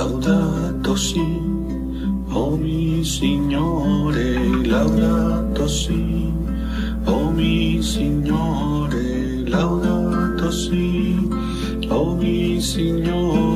laudato si, oh mi Signore, laudato si, oh mi Signore, laudato si, oh mi Signore,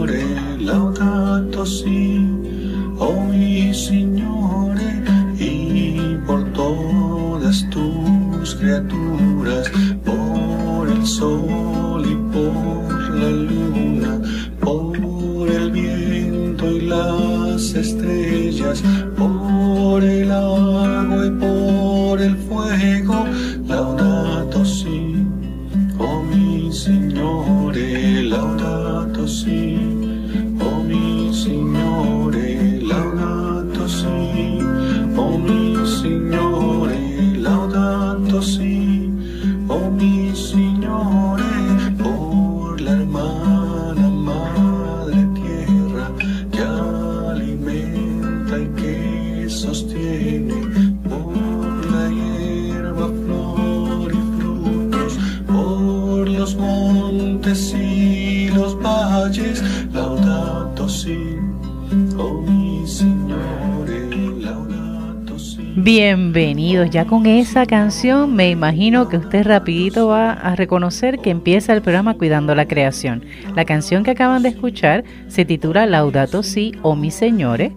Ya con esa canción me imagino que usted rapidito va a reconocer que empieza el programa Cuidando la Creación. La canción que acaban de escuchar se titula Laudato Si, o mi Señore,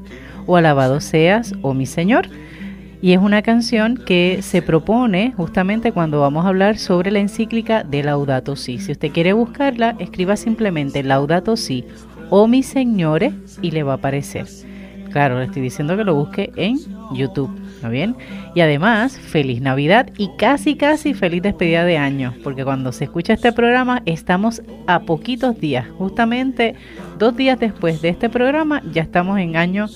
o Alabado seas, o mi Señor. Y es una canción que se propone justamente cuando vamos a hablar sobre la encíclica de Laudato Si. Si usted quiere buscarla, escriba simplemente Laudato Si, o mi Señore, y le va a aparecer. Claro, le estoy diciendo que lo busque en YouTube, ¿está bien? Y además, feliz Navidad y casi, casi feliz despedida de año, porque cuando se escucha este programa estamos a poquitos días, justamente dos días después de este programa ya estamos en año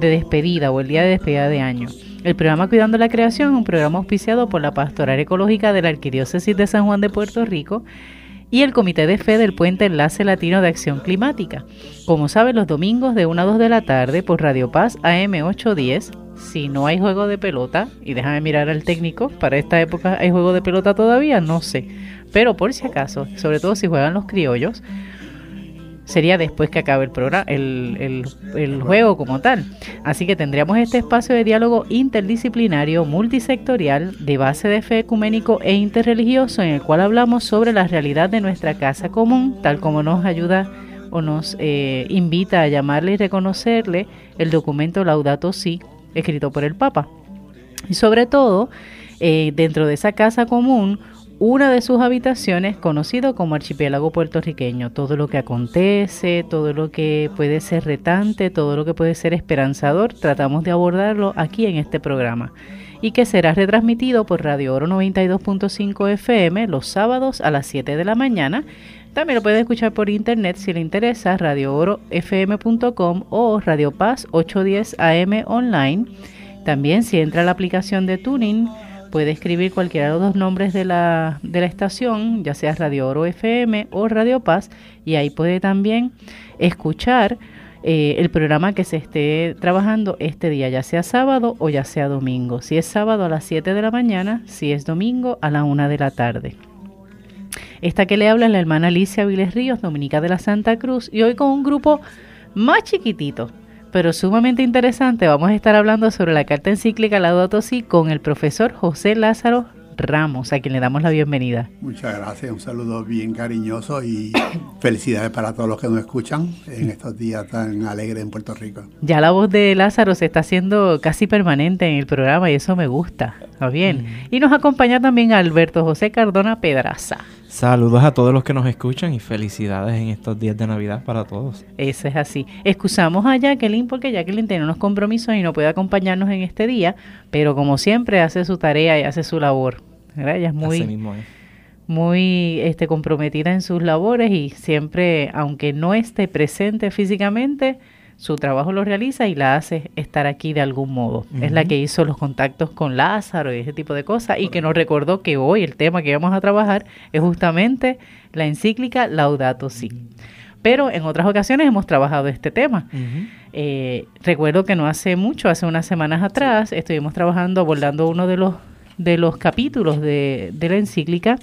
de despedida o el día de despedida de año. El programa Cuidando la Creación es un programa auspiciado por la Pastoral Ecológica de la Arquidiócesis de San Juan de Puerto Rico y el Comité de Fe del Puente Enlace Latino de Acción Climática. Como saben, los domingos de 1 a 2 de la tarde por Radio Paz AM 810. Si no hay juego de pelota, y déjame mirar al técnico, para esta época hay juego de pelota todavía, no sé. Pero por si acaso, sobre todo si juegan los criollos, sería después que acabe el programa, el, juego como tal. Así que tendríamos este espacio de diálogo interdisciplinario, multisectorial, de base de fe ecuménico e interreligioso, en el cual hablamos sobre la realidad de nuestra casa común, tal como nos ayuda o nos eh, invita a llamarle y reconocerle el documento Laudato Si, escrito por el Papa. Y sobre todo, eh, dentro de esa casa común, una de sus habitaciones conocido como archipiélago puertorriqueño. Todo lo que acontece, todo lo que puede ser retante, todo lo que puede ser esperanzador, tratamos de abordarlo aquí en este programa y que será retransmitido por Radio Oro 92.5 FM los sábados a las 7 de la mañana. También lo puede escuchar por internet si le interesa, radioorofm.com o Radio Paz 810 AM online. También si entra a la aplicación de Tuning, puede escribir cualquiera de los dos nombres de la, de la estación, ya sea Radio Oro FM o Radio Paz, y ahí puede también escuchar eh, el programa que se esté trabajando este día, ya sea sábado o ya sea domingo. Si es sábado a las 7 de la mañana, si es domingo a la 1 de la tarde. Esta que le habla es la hermana Alicia Viles Ríos, dominica de la Santa Cruz, y hoy con un grupo más chiquitito, pero sumamente interesante. Vamos a estar hablando sobre la carta encíclica Laudato Si con el profesor José Lázaro Ramos, a quien le damos la bienvenida. Muchas gracias, un saludo bien cariñoso y felicidades para todos los que nos escuchan en estos días tan alegres en Puerto Rico. Ya la voz de Lázaro se está haciendo casi permanente en el programa y eso me gusta. ¿Está bien? Mm. Y nos acompaña también Alberto José Cardona Pedraza. Saludos a todos los que nos escuchan y felicidades en estos días de Navidad para todos. Eso es así. Excusamos a Jacqueline porque Jacqueline tiene unos compromisos y no puede acompañarnos en este día, pero como siempre hace su tarea y hace su labor. ¿verdad? Ella es muy, mismo muy este, comprometida en sus labores y siempre, aunque no esté presente físicamente, su trabajo lo realiza y la hace estar aquí de algún modo. Uh -huh. Es la que hizo los contactos con Lázaro y ese tipo de cosas y que nos recordó que hoy el tema que vamos a trabajar es justamente la encíclica Laudato Si. Pero en otras ocasiones hemos trabajado este tema. Uh -huh. eh, recuerdo que no hace mucho, hace unas semanas atrás, sí. estuvimos trabajando, abordando uno de los, de los capítulos de, de la encíclica,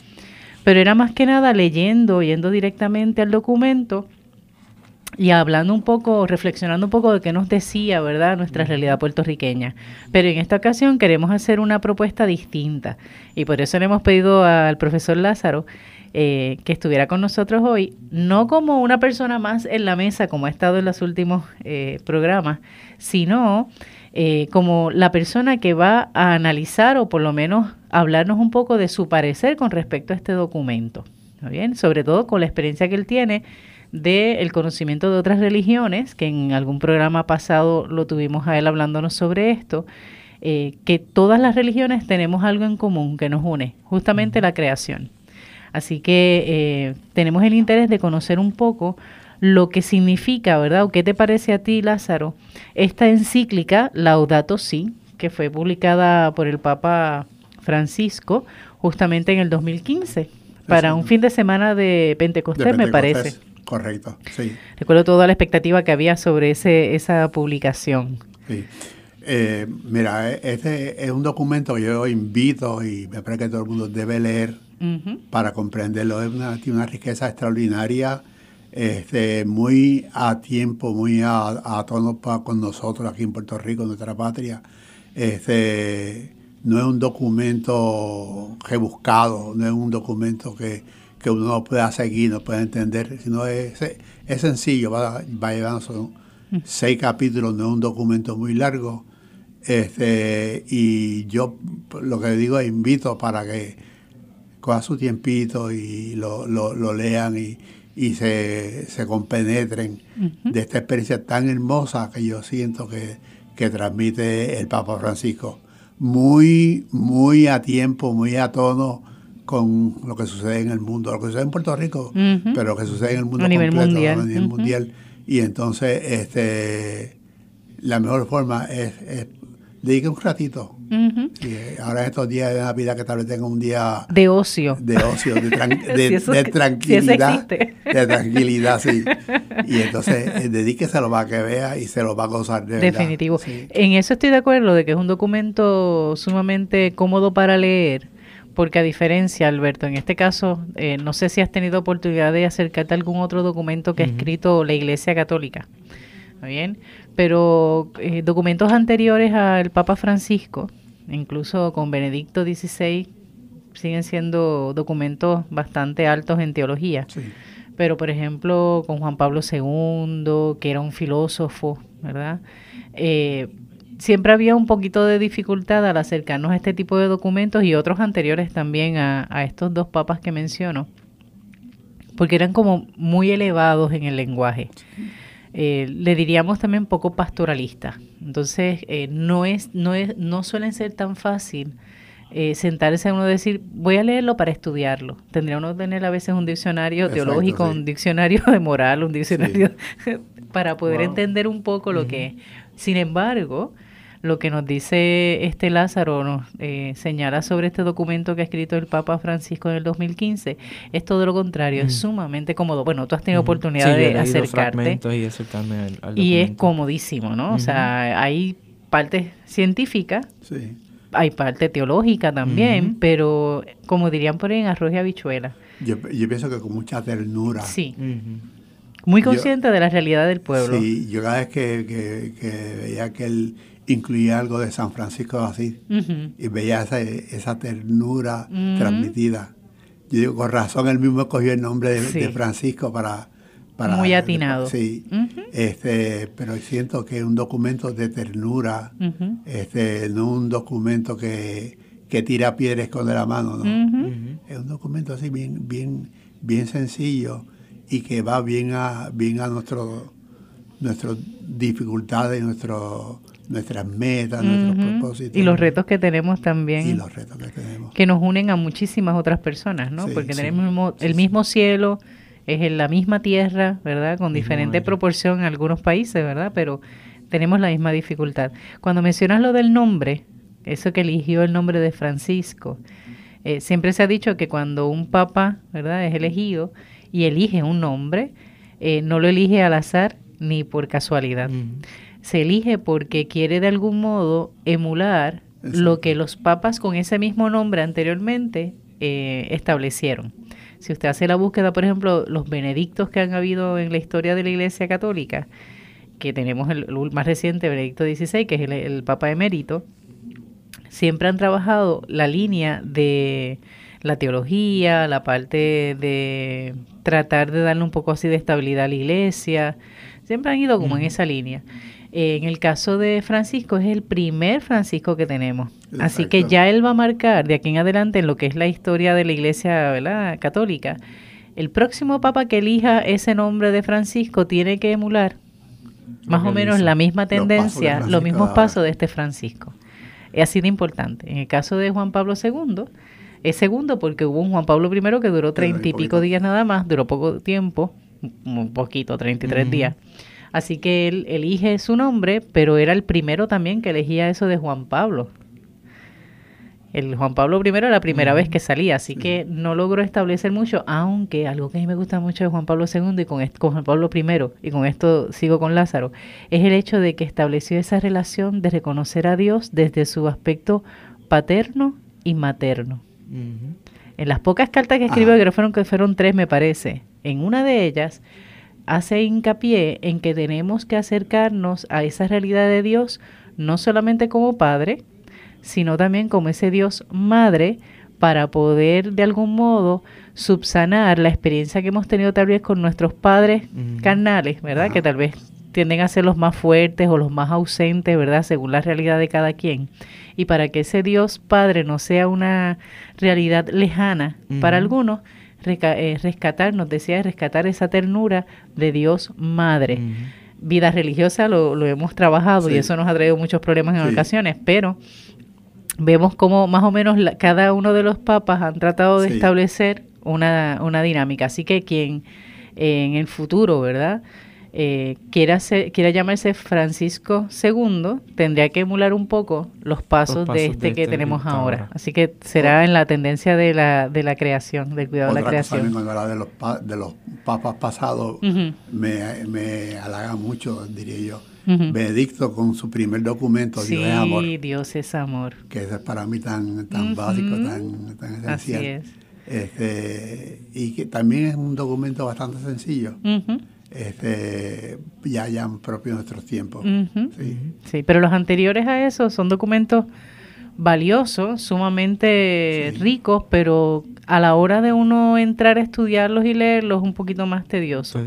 pero era más que nada leyendo, yendo directamente al documento y hablando un poco, reflexionando un poco de qué nos decía, ¿verdad?, nuestra realidad puertorriqueña. Pero en esta ocasión queremos hacer una propuesta distinta y por eso le hemos pedido al profesor Lázaro eh, que estuviera con nosotros hoy, no como una persona más en la mesa, como ha estado en los últimos eh, programas, sino eh, como la persona que va a analizar o por lo menos hablarnos un poco de su parecer con respecto a este documento. bien? Sobre todo con la experiencia que él tiene del conocimiento de otras religiones, que en algún programa pasado lo tuvimos a él hablándonos sobre esto, que todas las religiones tenemos algo en común que nos une, justamente la creación. Así que eh, tenemos el interés de conocer un poco lo que significa, ¿verdad? ¿O qué te parece a ti, Lázaro, esta encíclica Laudato Si, que fue publicada por el Papa Francisco justamente en el 2015, para un fin de semana de Pentecostés, me parece. Correcto, sí. Recuerdo toda la expectativa que había sobre ese, esa publicación. Sí. Eh, mira, este es un documento que yo invito y me parece que todo el mundo debe leer para comprenderlo. Es una, tiene una riqueza extraordinaria, este, muy a tiempo, muy a, tono con nosotros aquí en Puerto Rico, en nuestra patria. Este, no es un documento rebuscado, no es un documento que, uno no pueda seguir, no pueda entender, sino es, es sencillo, va, va llevando son seis capítulos, no es un documento muy largo. Este, y yo lo que digo es invito para que coja su tiempito y lo, lo, lean y, y se, se, compenetren de esta experiencia tan hermosa que yo siento que, transmite el Papa Francisco. Muy, muy a tiempo, muy a tono con lo que sucede en el mundo, lo que sucede en Puerto Rico, pero lo que sucede en el mundo a nivel mundial. a nivel mundial. Y entonces, este, la mejor forma es, es dedique un ratito y ahora estos días de Navidad que tal vez tenga un día... De ocio. De ocio, de, tranquilidad. de tranquilidad, sí. Y entonces eh, dedíqueselo para que vea y se lo va a gozar de Definitivo. En eso estoy de acuerdo, de que es un documento sumamente cómodo para leer. Porque a diferencia, Alberto, en este caso, eh, no sé si has tenido oportunidad de acercarte a algún otro documento que ha escrito la Iglesia Católica. ¿Está bien? pero eh, documentos anteriores al Papa Francisco, incluso con Benedicto XVI, siguen siendo documentos bastante altos en teología. Pero, por ejemplo, con Juan Pablo II, que era un filósofo, ¿verdad? Eh, siempre había un poquito de dificultad al acercarnos a este tipo de documentos y otros anteriores también a, a estos dos papas que menciono, porque eran como muy elevados en el lenguaje. Eh, le diríamos también poco pastoralista. Entonces, eh, no, es, no, es, no suelen ser tan fácil eh, sentarse a uno y decir, voy a leerlo para estudiarlo. Tendría uno que tener a veces un diccionario teológico, un diccionario de moral, un diccionario para poder entender un poco lo que es. Sin embargo, lo que nos dice este Lázaro, nos eh, señala sobre este documento que ha escrito el Papa Francisco en el 2015, es todo lo contrario, es sumamente cómodo. Bueno, tú has tenido oportunidad de acercarte. Y, y es comodísimo, ¿no? O sea, hay parte científica. Hay parte teológica también, pero como dirían por ahí en arroz y habichuela. Yo, yo pienso que con mucha ternura. Sí. Muy consciente de la realidad del pueblo. Sí, yo cada vez que, que, que veía que él incluía algo de San Francisco de Asís. Y veía esa, esa ternura transmitida. Yo digo, con razón él mismo escogió el nombre de, Francisco para, para... Muy atinado. Sí, este, pero siento que es un documento de ternura, este, no un documento que, que tira piedras con la mano, ¿no? Es un documento así bien, bien, bien sencillo y que va bien a, bien a nuestro, nuestras dificultades, nuestro nuestras metas, nuestros propósitos. Y los retos que tenemos también. Y los retos que tenemos. Que nos unen a muchísimas otras personas, ¿no? Porque tenemos el mismo cielo, es en la misma tierra, ¿verdad? Con diferente proporción en algunos países, ¿verdad? Pero tenemos la misma dificultad. Cuando mencionas lo del nombre, eso que eligió el nombre de Francisco, eh, siempre se ha dicho que cuando un papa, ¿verdad? Es elegido y elige un nombre, eh, no lo elige al azar ni por casualidad se elige porque quiere de algún modo emular lo que los papas con ese mismo nombre anteriormente eh, establecieron. Si usted hace la búsqueda, por ejemplo, los benedictos que han habido en la historia de la Iglesia Católica, que tenemos el, más reciente, Benedicto XVI, que es el, Papa emérito, siempre han trabajado la línea de la teología, la parte de tratar de darle un poco así de estabilidad a la iglesia, siempre han ido como en esa línea. En el caso de Francisco es el primer Francisco que tenemos. Así que ya él va a marcar de aquí en adelante en lo que es la historia de la iglesia ¿verdad? católica. El próximo papa que elija ese nombre de Francisco tiene que emular más o menos la misma tendencia, los, mismos pasos de este Francisco. Es así de importante. En el caso de Juan Pablo II, es segundo porque hubo un Juan Pablo I que duró treinta y pico días nada más, duró poco tiempo, un poquito, treinta y tres días. Así que él elige su nombre, pero era el primero también que elegía eso de Juan Pablo. El Juan Pablo I era la primera vez que salía, así que no logró establecer mucho, aunque algo que a mí me gusta mucho de Juan Pablo II y con, con Juan Pablo I, y con esto sigo con Lázaro, es el hecho de que estableció esa relación de reconocer a Dios desde su aspecto paterno y materno. En las pocas cartas que escribió, que fueron, que fueron tres me parece, en una de ellas hace hincapié en que tenemos que acercarnos a esa realidad de Dios no solamente como Padre, sino también como ese Dios Madre para poder de algún modo subsanar la experiencia que hemos tenido tal vez con nuestros padres carnales, ¿verdad? Que tal vez tienden a ser los más fuertes o los más ausentes, ¿verdad? Según la realidad de cada quien. Y para que ese Dios Padre no sea una realidad lejana para algunos, rescatar, nos decía, rescatar esa ternura de Dios Madre. Vida religiosa lo, hemos trabajado y eso nos ha traído muchos problemas en ocasiones, pero vemos cómo más o menos cada uno de los papas han tratado de establecer una, una dinámica. Así que quien en el futuro, ¿verdad? Eh, quiera, quiera llamarse Francisco II, tendría que emular un poco los pasos, de este que este tenemos ahora. Así que será en la tendencia de la, de la creación, del cuidado de la creación. Cosa de los, de los papas pasados me, me halaga mucho, diría yo. Benedicto con su primer documento, Dios es amor. Dios es amor. Que es para mí tan, tan básico, tan, tan esencial. Así es. Este, y que también es un documento bastante sencillo este, ya, ya propio de nuestros tiempos. sí. pero los anteriores a eso son documentos valiosos, sumamente ricos, pero a la hora de uno entrar a estudiarlos y leerlos un poquito más tedioso.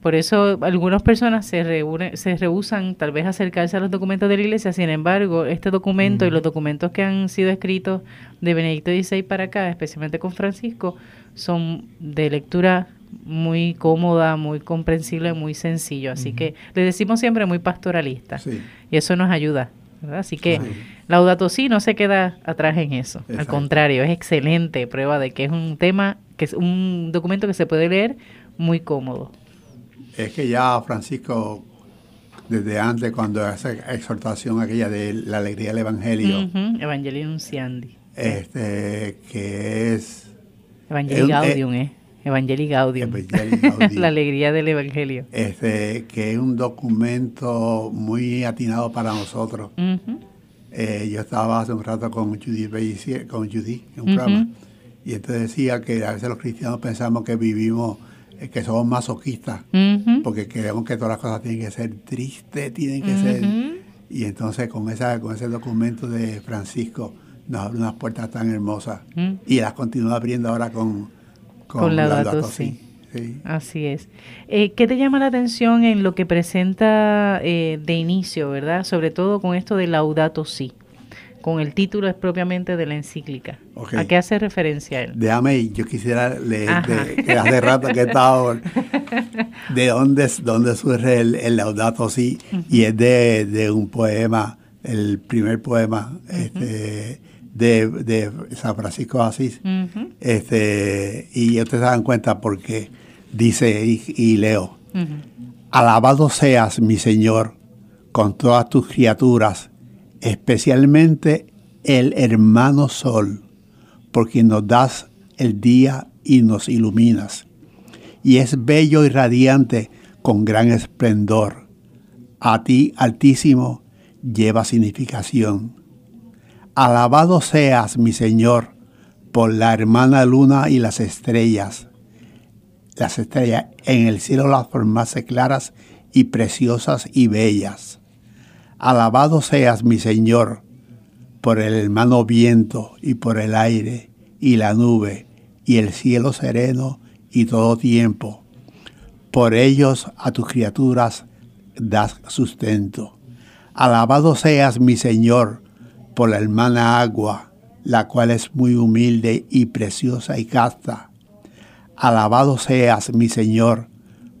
Por eso algunas personas se, reúnen, se rehusan tal vez acercarse a los documentos de la iglesia, sin embargo, este documento y los documentos que han sido escritos de Benedicto XVI para acá, especialmente con Francisco, son de lectura muy cómoda, muy comprensible, muy sencillo. Así que le decimos siempre muy pastoralista. Y eso nos ayuda. Así que Laudato Si no se queda atrás en eso. Al contrario, es excelente prueba de que es un tema, que es un documento que se puede leer muy cómodo. Es que ya Francisco, desde antes, cuando hace exhortación aquella de la alegría del Evangelio. Evangelio Nunciandi. Este, que es... Evangelio Gaudium, ¿eh? Evangelii Gaudium. la alegría del Evangelio. Este, que es un documento muy atinado para nosotros. Eh, yo estaba hace un rato con Judy, con Judy en un programa, y entonces decía que a veces los cristianos pensamos que vivimos, eh, que somos masoquistas, porque creemos que todas las cosas tienen que ser tristes, tienen que ser... Y entonces con, esa, con ese documento de Francisco nos abre unas puertas tan hermosas. Y las continúa abriendo ahora con con, la datos, sí. Así es. Eh, ¿Qué te llama la atención en lo que presenta eh, de inicio, verdad? Sobre todo con esto de Laudato Si, con el título es propiamente de la encíclica. ¿A qué hace referencia él? Déjame, yo quisiera leer, que hace rato que he estado, de dónde, dónde surge el, Laudato Si, y es de, un poema, el primer poema, este de, San Francisco de Asís. este, y ustedes se dan cuenta porque dice, y, leo, alabado seas mi Señor con todas tus criaturas, especialmente el hermano Sol, porque nos das el día y nos iluminas. Y es bello y radiante con gran esplendor. A ti, Altísimo, lleva significación Alabado seas, mi Señor, por la hermana luna y las estrellas. Las estrellas en el cielo las formase claras y preciosas y bellas. Alabado seas mi Señor por el hermano viento y por el aire y la nube y el cielo sereno y todo tiempo. Por ellos a tus criaturas das sustento. Alabado seas mi Señor por la hermana agua, la cual es muy humilde y preciosa y casta. Alabado seas mi Señor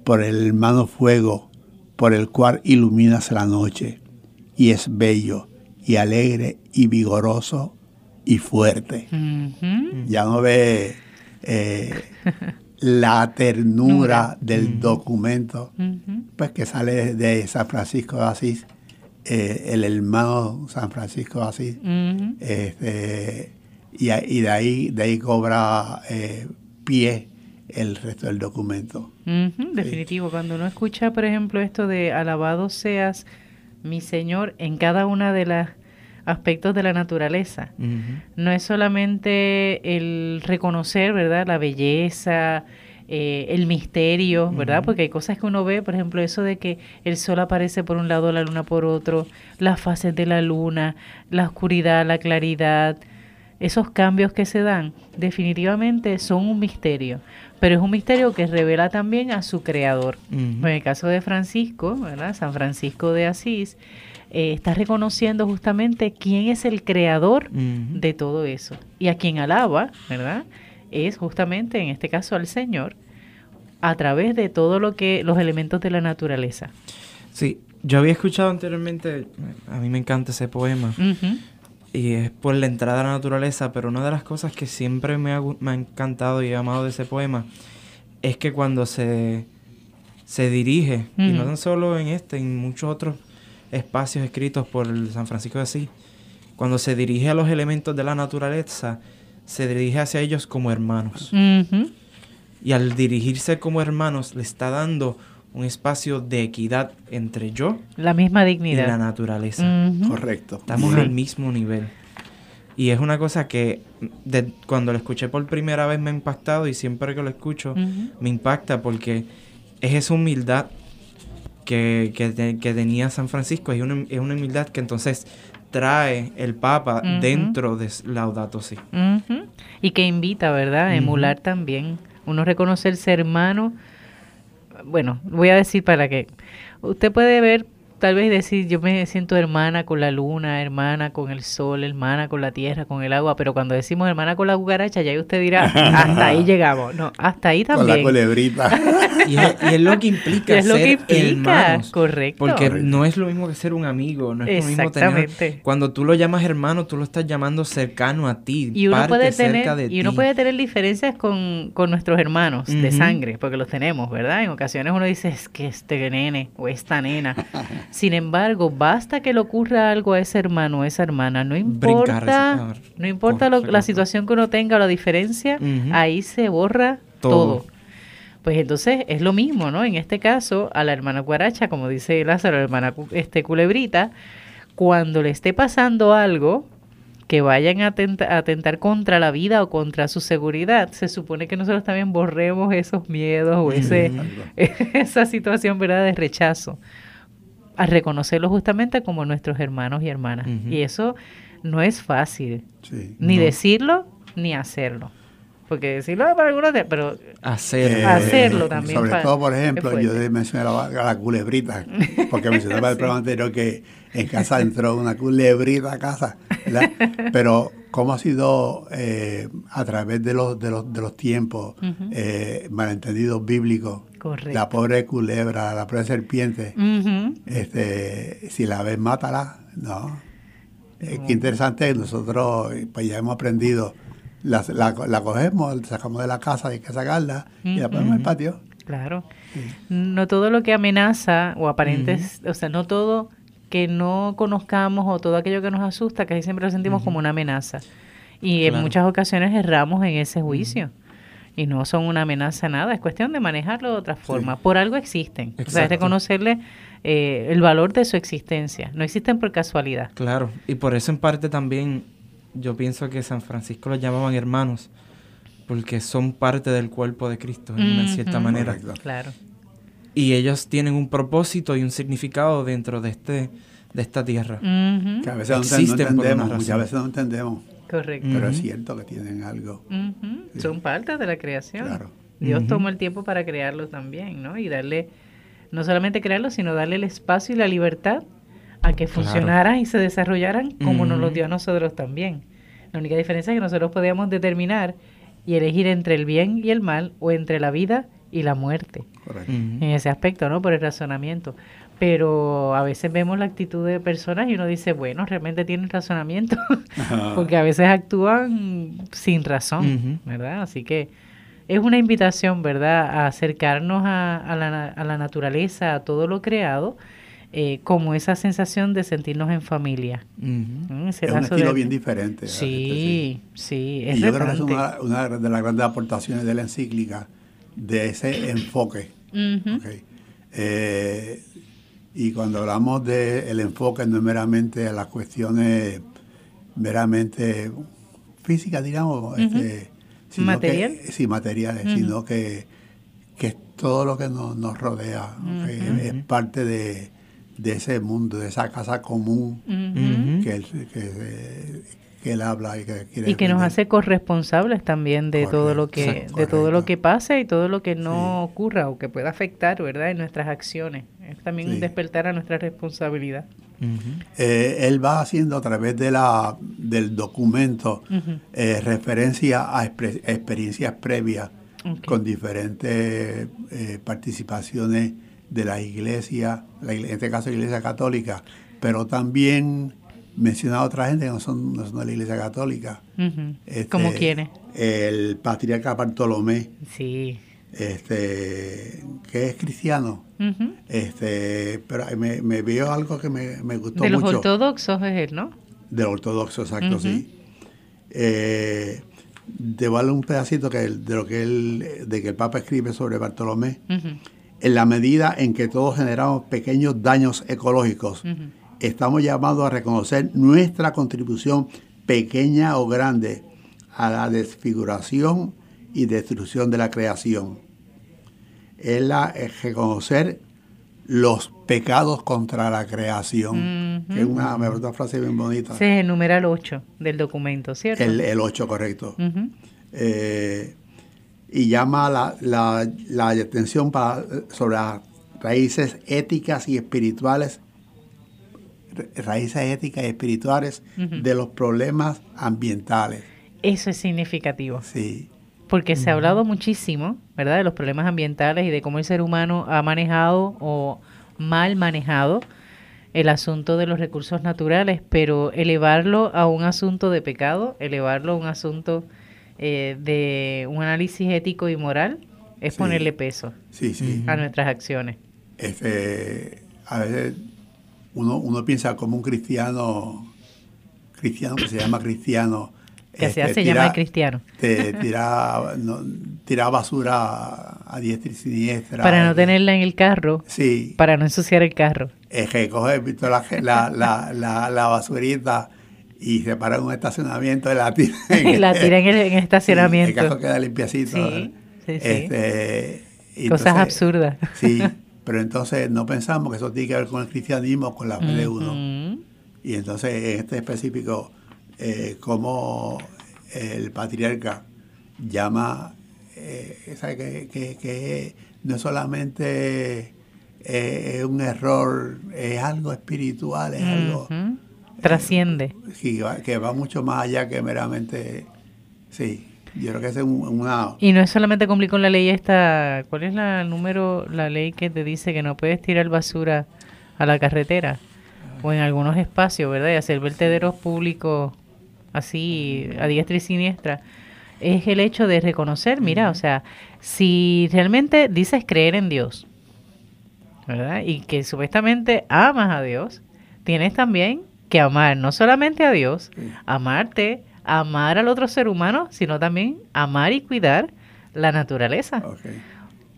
por el hermano fuego, por el cual iluminas la noche, y es bello y alegre y vigoroso y fuerte. Ya no ve eh, la ternura del documento, pues que sale de San Francisco de Asís, eh, el hermano San Francisco de Asís, este, y, de ahí de ahí cobra eh, pie el resto del documento. definitivo, cuando uno escucha, por ejemplo, esto de alabado seas mi Señor en cada una de las aspectos de la naturaleza. No es solamente el reconocer, ¿verdad?, la belleza, eh, el misterio, ¿verdad? Porque hay cosas que uno ve, por ejemplo, eso de que el sol aparece por un lado, la luna por otro, las fases de la luna, la oscuridad, la claridad, esos cambios que se dan, definitivamente son un misterio, pero es un misterio que revela también a su creador. En el caso de Francisco, ¿verdad? San Francisco de Asís, eh, está reconociendo justamente quién es el creador de todo eso. Y a quien alaba, ¿verdad? Es justamente, en este caso, al Señor, a través de todo lo que, los elementos de la naturaleza. Sí, yo había escuchado anteriormente, a mí me encanta ese poema, y es por la entrada a la naturaleza, pero una de las cosas que siempre me ha, me ha encantado y he amado de ese poema es que cuando se, se dirige, y no tan solo en este, en muchos otros espacios escritos por San Francisco de Asís, cuando se dirige a los elementos de la naturaleza, se dirige hacia ellos como hermanos. Y al dirigirse como hermanos, le está dando un espacio de equidad entre yo la misma dignidad y la naturaleza. Correcto. Estamos al mismo nivel. Y es una cosa que de, cuando lo escuché por primera vez me ha impactado y siempre que lo escucho me impacta porque es esa humildad que, que, tenía San Francisco. Es una, es una, humildad que entonces trae el Papa dentro de Laudato Si. Y que invita, ¿verdad? A emular también. Uno reconocerse hermano. Bueno, voy a decir para que usted puede ver tal vez decir, yo me siento hermana con la luna, hermana con el sol, hermana con la tierra, con el agua, pero cuando decimos hermana con la cucaracha, ya usted dirá, hasta ahí llegamos. No, hasta ahí también. Con la culebrita. y, es, lo que implica es lo que implica, correcto. Porque no es lo mismo que ser un amigo, no es lo mismo tener... Cuando tú lo llamas hermano, tú lo estás llamando cercano a ti, y uno puede tener, Y uno puede tener diferencias con, con nuestros hermanos de sangre, porque los tenemos, ¿verdad? En ocasiones uno dice, es que este nene o esta nena sin embargo, basta que le ocurra algo a ese hermano o esa hermana, no importa, no importa la situación que uno tenga o la diferencia, ahí se borra todo. Pues entonces es lo mismo, ¿no? En este caso, a la hermana Guaracha, como dice Lázaro, la hermana este, Culebrita, cuando le esté pasando algo, que vayan a, atentar contra la vida o contra su seguridad, se supone que nosotros también borremos esos miedos o ese, esa situación ¿verdad? de rechazo a reconocerlos justamente como nuestros hermanos y hermanas. Y eso no es fácil, ni decirlo ni hacerlo. Porque decirlo para algunos, pero hacerlo, eh, hacerlo también. Sobre todo, por ejemplo, yo mencioné la, la culebrita, porque mencionaba el programa anterior que en casa entró una culebrita a casa, Pero cómo ha sido eh, a través de los, de los, de los tiempos eh, malentendidos bíblicos la pobre culebra, la pobre serpiente, este, si la ves, mátala. No. Eh, qué interesante, nosotros pues ya hemos aprendido, la, la, cogemos, la sacamos de la casa, hay que sacarla y la ponemos en el patio. Claro. No todo lo que amenaza o aparentes, o sea, no todo que no conozcamos o todo aquello que nos asusta, que siempre lo sentimos como una amenaza. Y en muchas ocasiones erramos en ese juicio y no son una amenaza nada, es cuestión de manejarlo de otra forma. Por algo existen. O sea, es reconocerle eh, el valor de su existencia. No existen por casualidad. Claro, y por eso en parte también yo pienso que San Francisco los llamaban hermanos, porque son parte del cuerpo de Cristo, en una cierta manera. Claro. Y ellos tienen un propósito y un significado dentro de este de esta tierra. Que a veces no, entendemos, muchas veces no entendemos. Correcto. Pero es cierto que tienen algo. Son parte de la creación. Claro. Dios tomó el tiempo para crearlos también, ¿no? Y darle, no solamente crearlos, sino darle el espacio y la libertad a que funcionaran y se desarrollaran como nos los dio a nosotros también. La única diferencia es que nosotros podíamos determinar y elegir entre el bien y el mal o entre la vida y la muerte. Correcto. En ese aspecto, ¿no? Por el razonamiento. Pero a veces vemos la actitud de personas y uno dice, bueno, realmente tienen razonamiento, porque a veces actúan sin razón, ¿verdad? Así que es una invitación, ¿verdad?, a acercarnos a, la, a la, naturaleza, a todo lo creado, eh, como esa sensación de sentirnos en familia. Es un estilo bien diferente. Sí, sí, y yo creo que es una, de las grandes aportaciones de la encíclica, de ese enfoque. Eh, y cuando hablamos del enfoque no es meramente a las cuestiones meramente físicas, digamos, este, ¿Material? sí, materiales, sino que, que es todo lo que nos, nos rodea, es, parte de, de, ese mundo, de esa casa común que, que, que, él habla y que quiere y que nos hace corresponsables también de todo lo que de todo lo que pasa y todo lo que no ocurra o que pueda afectar verdad en nuestras acciones. Es también despertar a nuestra responsabilidad. Eh, él va haciendo a través de la, del documento eh, referencia a experiencias previas con diferentes eh, participaciones de la iglesia, en este caso la iglesia católica, pero también menciona a otra gente que no son, no son de la iglesia católica. Este, ¿Cómo quiere? El patriarca Bartolomé. Sí. este que es cristiano. Este pero me, me vio algo que me, me gustó mucho de los ortodoxos es él no de los ortodoxos exacto sí. Eh, de darle un pedacito que de lo que él de que el Papa escribe sobre Bartolomé. En la medida en que todos generamos pequeños daños ecológicos estamos llamados a reconocer nuestra contribución pequeña o grande a la desfiguración y destrucción de la creación. Es, la, reconocer los pecados contra la creación, que es una, frase bien bonita. Ese es el numeral 8 del documento, ¿cierto? El, el 8, correcto. Eh, y llama la, la, la atención para, sobre las raíces éticas y espirituales, raíces éticas y espirituales de los problemas ambientales. Eso es significativo. Sí porque se ha hablado muchísimo, ¿verdad?, de los problemas ambientales y de cómo el ser humano ha manejado o mal manejado el asunto de los recursos naturales, pero elevarlo a un asunto de pecado, elevarlo a un asunto eh, de un análisis ético y moral, es ponerle peso a nuestras acciones. Este, a veces uno, uno piensa como un cristiano, cristiano que se llama cristiano, que se hace llama cristiano. Te tira, basura a diestra y siniestra. Para no tenerla en el carro. Sí. Para no ensuciar el carro. Es que coge la, la, la, la, basurita y se para en un estacionamiento y la tira en, la tira en el, estacionamiento. el carro queda limpiacito. Sí, sí, este, Cosas absurdas. Sí, pero entonces no pensamos que eso tiene que ver con el cristianismo, con la fe de uno. Y entonces en este específico eh, como el patriarca llama, eh, que, que, no solamente eh, es un error, es algo espiritual, es algo... Eh, Trasciende. que, va, mucho más allá que meramente... Sí, yo creo que es una... Y no es solamente cumplir con la ley esta... ¿Cuál es la número, la ley que te dice que no puedes tirar basura a la carretera? O en algunos espacios, ¿verdad? Y hacer vertederos públicos así a diestra y siniestra, es el hecho de reconocer, mira, o sea, si realmente dices creer en Dios, ¿verdad? Y que supuestamente amas a Dios, tienes también que amar no solamente a Dios, amarte, amar al otro ser humano, sino también amar y cuidar la naturaleza.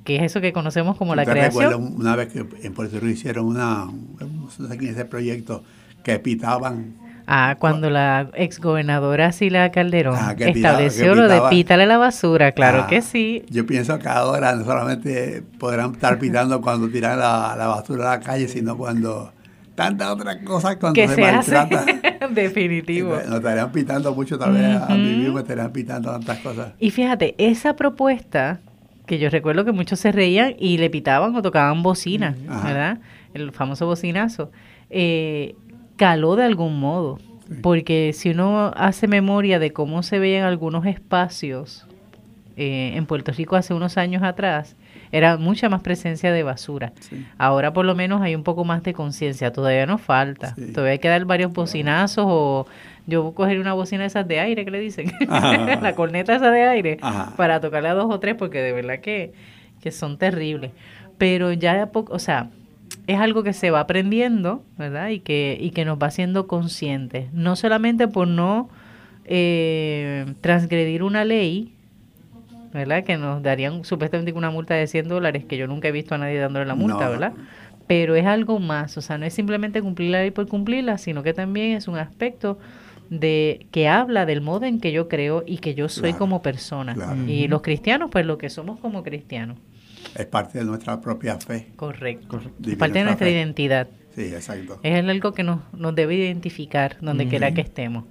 Que es eso que conocemos como la creación. una vez que en Puerto Rico hicieron una, no sé quién es el proyecto, que pitaban Ah, cuando la exgobernadora Sila Calderón ah, estableció lo de pítale la basura, claro ah, que sí. Yo pienso que ahora no solamente podrán estar pitando cuando tiran la, basura a la calle, sino cuando tantas otras cosas cuando que se, maltrata. Definitivo. Nos estarían pitando mucho, tal vez a mí mismo estarían pitando tantas cosas. Y fíjate, esa propuesta, que yo recuerdo que muchos se reían y le pitaban o tocaban bocina, ¿verdad? El famoso bocinazo. Eh, caló de algún modo. Porque si uno hace memoria de cómo se veían algunos espacios eh, en Puerto Rico hace unos años atrás, era mucha más presencia de basura. Ahora por lo menos hay un poco más de conciencia, todavía nos falta. Todavía hay que dar varios bocinazos o yo coger una bocina de esas de aire, que le dicen? la corneta esa de aire, para tocarle a dos o tres, porque de verdad que, que son terribles. Pero ya de a poco, o sea, es algo que se va aprendiendo, ¿verdad? Y que, y que nos va haciendo conscientes. No solamente por no eh, transgredir una ley, ¿verdad? Que nos darían supuestamente una multa de 100 dólares, que yo nunca he visto a nadie dándole la multa, ¿verdad? Pero es algo más, o sea, no es simplemente cumplir la ley por cumplirla, sino que también es un aspecto de que habla del modo en que yo creo y que yo soy como persona. Y los cristianos, pues lo que somos como cristianos es parte de nuestra propia fe. Correcto. Es parte de nuestra identidad. Sí, exacto. Es algo que nos, nos debe identificar donde quiera que estemos.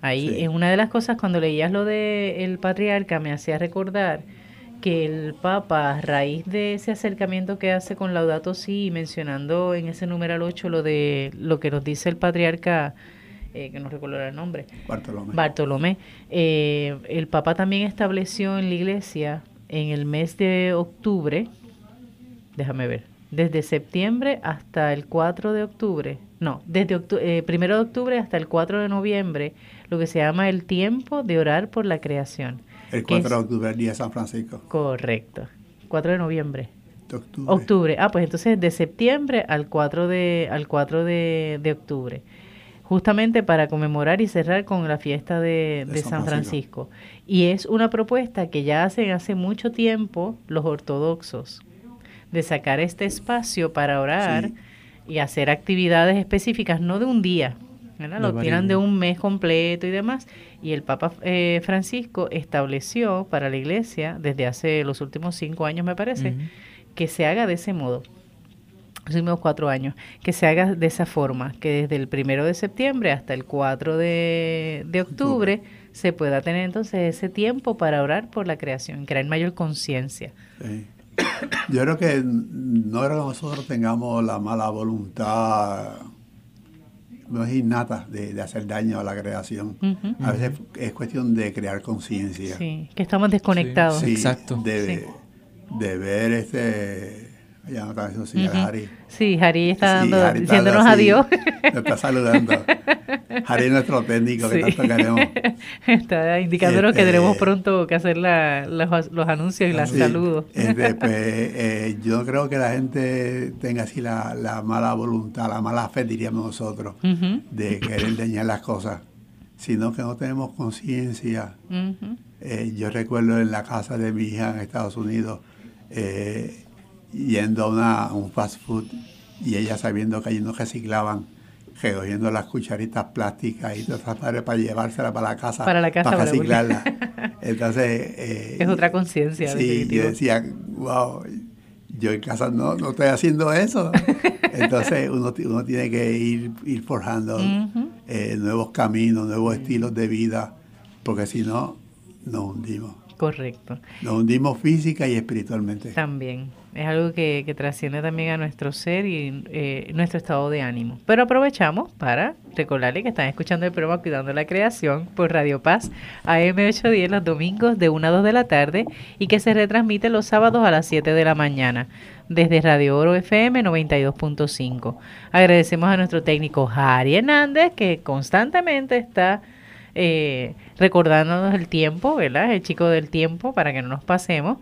Ahí, en una de las cosas, cuando leías lo del patriarca, me hacía recordar que el Papa, a raíz de ese acercamiento que hace con Laudato Si, mencionando en ese número 8 lo de lo que nos dice el patriarca, eh, que no recuerdo el nombre, Bartolomé, Bartolomé eh, el Papa también estableció en la iglesia en el mes de octubre, déjame ver, desde septiembre hasta el 4 de octubre, no, desde octubre, eh, primero de octubre hasta el 4 de noviembre, lo que se llama el tiempo de orar por la creación. El 4 de octubre, el día de San Francisco. Correcto, 4 de noviembre. octubre. octubre. Ah, pues entonces de septiembre al 4 de, al 4 de, de octubre justamente para conmemorar y cerrar con la fiesta de, San, Francisco. Y es una propuesta que ya hacen hace mucho tiempo los ortodoxos, de sacar este espacio para orar y hacer actividades específicas, no de un día, lo tiran de un mes completo y demás. Y el Papa eh, Francisco estableció para la iglesia, desde hace los últimos cinco años me parece, que se haga de ese modo los últimos cuatro años, que se haga de esa forma, que desde el primero de septiembre hasta el 4 de, octubre se pueda tener entonces ese tiempo para orar por la creación, crear mayor conciencia. Yo creo que no creo que nosotros tengamos la mala voluntad, no es innata, de, hacer daño a la creación. A veces es cuestión de crear conciencia. Sí, que estamos desconectados. Exacto. De, de ver este ya no está diciendo Harry. Sí, Harry está dando, diciéndonos adiós. Nos está saludando. Harry es nuestro técnico que tanto queremos. Está indicándonos que tenemos este, pronto que hacer la, los, anuncios y los saludos. Este, pues, eh, yo creo que la gente tenga así la, la, mala voluntad, la mala fe, diríamos nosotros, de querer dañar las cosas, sino que no tenemos conciencia. eh, yo recuerdo en la casa de mi hija en Estados Unidos, eh, yendo a, una, un fast food y ella sabiendo que allí no reciclaban, recogiendo las cucharitas plásticas y todas esas para llevárselas para la casa, para, la casa, para reciclarlas. Entonces... Eh, es otra conciencia. Sí, yo decía, wow, yo en casa no, no estoy haciendo eso. Entonces uno, uno tiene que ir, ir forjando eh, nuevos caminos, nuevos estilos de vida, porque si no, nos hundimos. Correcto. Nos hundimos física y espiritualmente. También es algo que, trasciende también a nuestro ser y eh, nuestro estado de ánimo. Pero aprovechamos para recordarle que están escuchando el programa Cuidando la Creación por Radio Paz AM810 los domingos de 1 a 2 de la tarde y que se retransmite los sábados a las 7 de la mañana desde Radio Oro FM 92.5. Agradecemos a nuestro técnico Jari Hernández que constantemente está eh, recordándonos el tiempo, ¿verdad? El chico del tiempo para que no nos pasemos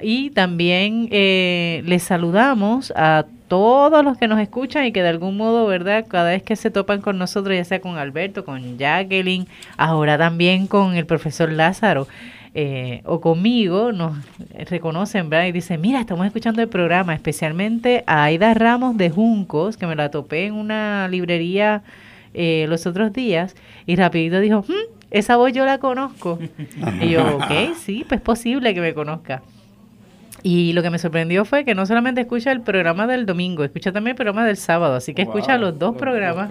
y también eh, les saludamos a todos los que nos escuchan y que de algún modo, ¿verdad? Cada vez que se topan con nosotros, ya sea con Alberto, con Jacqueline, ahora también con el profesor Lázaro. Eh, o conmigo nos reconocen, ¿verdad? Y dicen, mira, estamos escuchando el programa, especialmente a Aida Ramos de Juncos, que me la topé en una librería eh, los otros días y rapidito dijo, hmm, esa voz yo la conozco. y yo, ok, sí, pues es posible que me conozca. Y lo que me sorprendió fue que no solamente escucha el programa del domingo, escucha también el programa del sábado, así que escucha los, dos, programas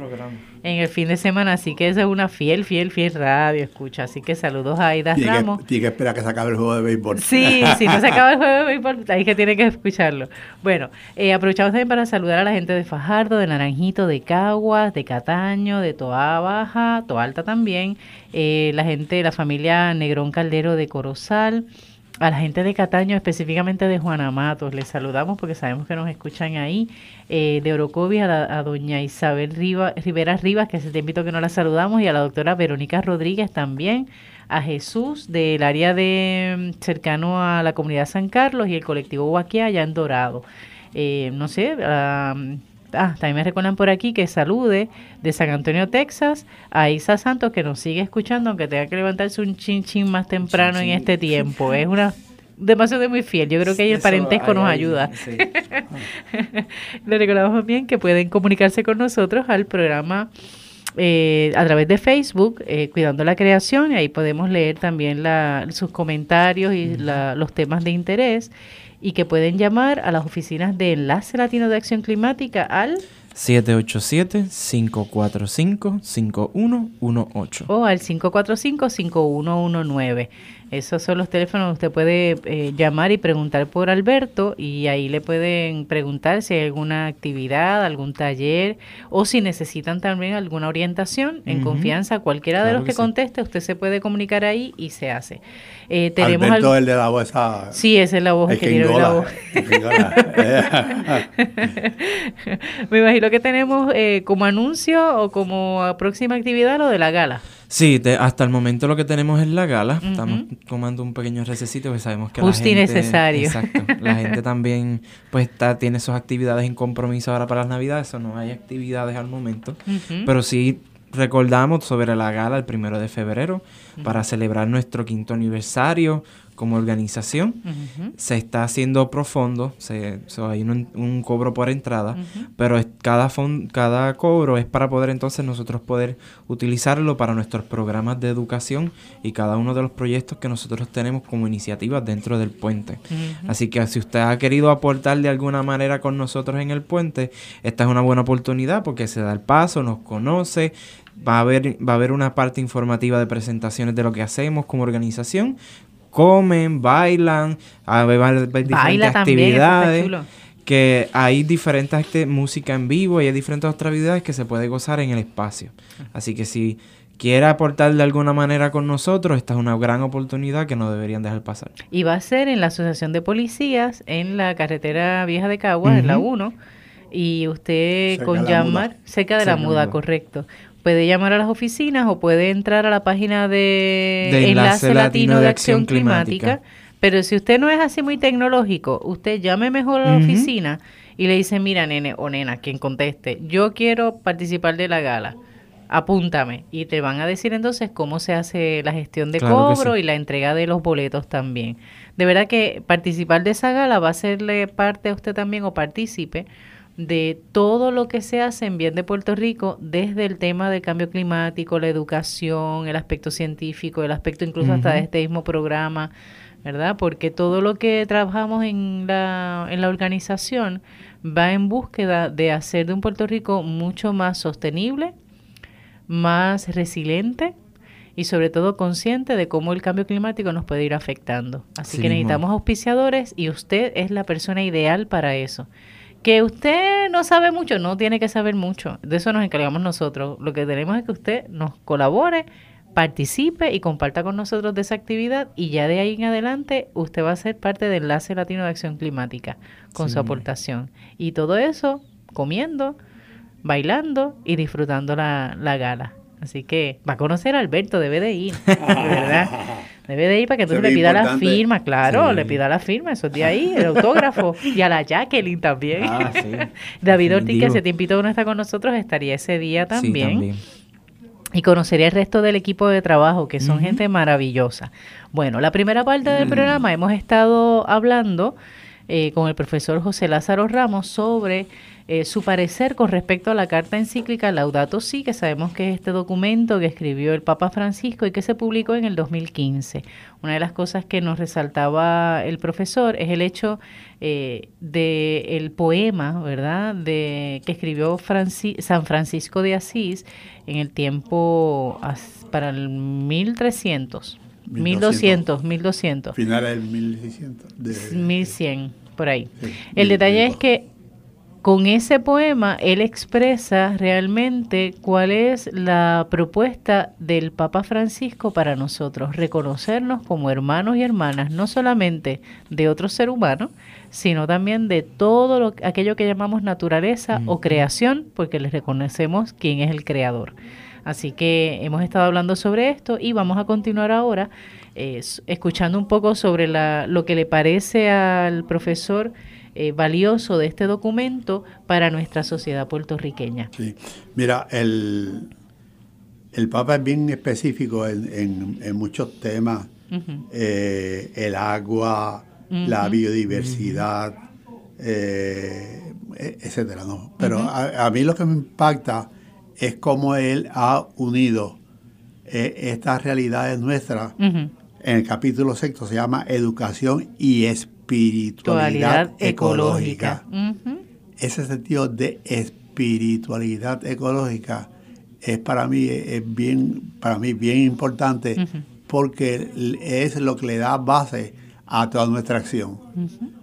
en el fin de semana, así que esa es una fiel, fiel, fiel radio, escucha. Así que saludos a Aida Ramos. tiene que esperar que se acabe el juego de béisbol. Sí, si no se acaba el juego de béisbol, ahí que tiene que escucharlo. Bueno, eh, aprovechamos también para saludar a la gente de Fajardo, de Naranjito, de Caguas, de Cataño, de Toa Baja, Toa Alta también, eh, la gente de la familia Negrón Caldero de Corozal a la gente de Cataño, específicamente de Juana Matos, les saludamos porque sabemos que nos escuchan ahí, eh, de Orocovi a, doña Isabel Rivera Rivas, que hace tiempo que no la saludamos, y a la doctora Verónica Rodríguez también, a Jesús del área de mm, cercano a la comunidad San Carlos y el colectivo Huaquia allá en Dorado. Eh, no sé, a ah, también me recuerdan por aquí que salude de San Antonio, Texas, a Isa Santos que nos sigue escuchando, aunque tenga que levantarse un chin chin más temprano en este tiempo. Es una demasiado muy fiel. Yo creo que ahí el parentesco nos ayuda. Le recordamos bien que pueden comunicarse con nosotros al programa eh, a través de Facebook, eh, Cuidando la Creación, y ahí podemos leer también la, sus comentarios y los temas de interés y que pueden llamar a las oficinas de Enlace Latino de Acción Climática al 787-545-5118 o al 545-5119. Esos son los teléfonos usted puede eh, llamar y preguntar por Alberto y ahí le pueden preguntar si hay alguna actividad, algún taller o si necesitan también alguna orientación en confianza. Cualquiera de los que, conteste, usted se puede comunicar ahí y se hace. Eh, tenemos Alberto, el de la voz Sí, ese es la voz, el, que, de la voz. Me imagino que tenemos eh, como anuncio o como próxima actividad lo de la gala. Sí, hasta el momento lo que tenemos es la gala. Estamos tomando un pequeño recesito que sabemos que la gente... necesario. Exacto. La gente también pues está, tiene sus actividades en compromiso ahora para las navidades. Eso no hay actividades al momento. Pero sí recordamos sobre la gala el primero de febrero para celebrar nuestro quinto aniversario como organización. Se está haciendo profundo, se, hay un, cobro por entrada, pero cada, cada cobro es para poder entonces nosotros poder utilizarlo para nuestros programas de educación y cada uno de los proyectos que nosotros tenemos como iniciativas dentro del puente. Así que si usted ha querido aportar de alguna manera con nosotros en el puente, esta es una buena oportunidad porque se da el paso, nos conoce, va a haber, va a haber una parte informativa de presentaciones de lo que hacemos como organización, comen, bailan, hay diferentes actividades. que hay diferentes música en vivo y hay diferentes otras actividades que se puede gozar en el espacio. Así que si quiere aportar de alguna manera con nosotros, esta es una gran oportunidad que no deberían dejar pasar. Y va a ser en la Asociación de Policías en la carretera Vieja de Caguas, en la 1, y usted con llamar, cerca de la muda, correcto puede llamar a las oficinas o puede entrar a la página de, Enlace, Latino, de Acción, Climática. Pero si usted no es así muy tecnológico, usted llame mejor a la oficina y le dice, mira, nene o nena, quien conteste, yo quiero participar de la gala, apúntame. Y te van a decir entonces cómo se hace la gestión de cobro y la entrega de los boletos también. De verdad que participar de esa gala va a serle parte a usted también o partícipe de todo lo que se hace en bien de Puerto Rico, desde el tema del cambio climático, la educación, el aspecto científico, el aspecto incluso hasta de este mismo programa, ¿verdad? Porque todo lo que trabajamos en la, en la organización va en búsqueda de hacer de un Puerto Rico mucho más sostenible, más resiliente y sobre todo consciente de cómo el cambio climático nos puede ir afectando. Así que necesitamos auspiciadores y usted es la persona ideal para eso. Que usted no sabe mucho, no tiene que saber mucho. De eso nos encargamos nosotros. Lo que tenemos es que usted nos colabore, participe y comparta con nosotros de esa actividad y ya de ahí en adelante usted va a ser parte del Enlace Latino de Acción Climática con su aportación. Y todo eso comiendo, bailando y disfrutando la, la gala. Así que va a conocer a Alberto, debe de ir, ¿verdad? Debe de ir para que tú le pida la firma, claro, le pida la firma, eso de ahí, el autógrafo. y a la Jacqueline también. Ah, sí. David Ortiz, que hace tiempito que no está con nosotros, estaría ese día también. Y conocería el resto del equipo de trabajo, que son gente maravillosa. Bueno, la primera parte del mm. programa hemos estado hablando eh, con el profesor José Lázaro Ramos sobre eh, su parecer con respecto a la carta encíclica Laudato Si, que sabemos que es este documento que escribió el Papa Francisco y que se publicó en el 2015. Una de las cosas que nos resaltaba el profesor es el hecho eh, del poema, ¿verdad?, de, que escribió San Francisco de Asís en el tiempo para el 1300. 1200, 1200. Final del 1600. De, 1100, por ahí. el detalle es que con ese poema él expresa realmente cuál es la propuesta del Papa Francisco para nosotros, reconocernos como hermanos y hermanas, no solamente de otro ser humano, sino también de todo lo, aquello que llamamos naturaleza o creación, porque les reconocemos quién es el creador. Así que hemos estado hablando sobre esto y vamos a continuar ahora eh, escuchando un poco sobre la, lo que le parece al profesor eh, valioso de este documento para nuestra sociedad puertorriqueña. Sí, mira, el, el Papa es bien específico en, muchos temas, eh, el agua, la biodiversidad, eh, e, etcétera, ¿no? Pero a, mí lo que me impacta es cómo él ha unido estas realidades nuestras. En el capítulo sexto se llama Educación y Espiritualidad espiritualidad ecológica. Ese sentido de espiritualidad ecológica es para mí es bien para mí bien importante porque es lo que le da base a toda nuestra acción.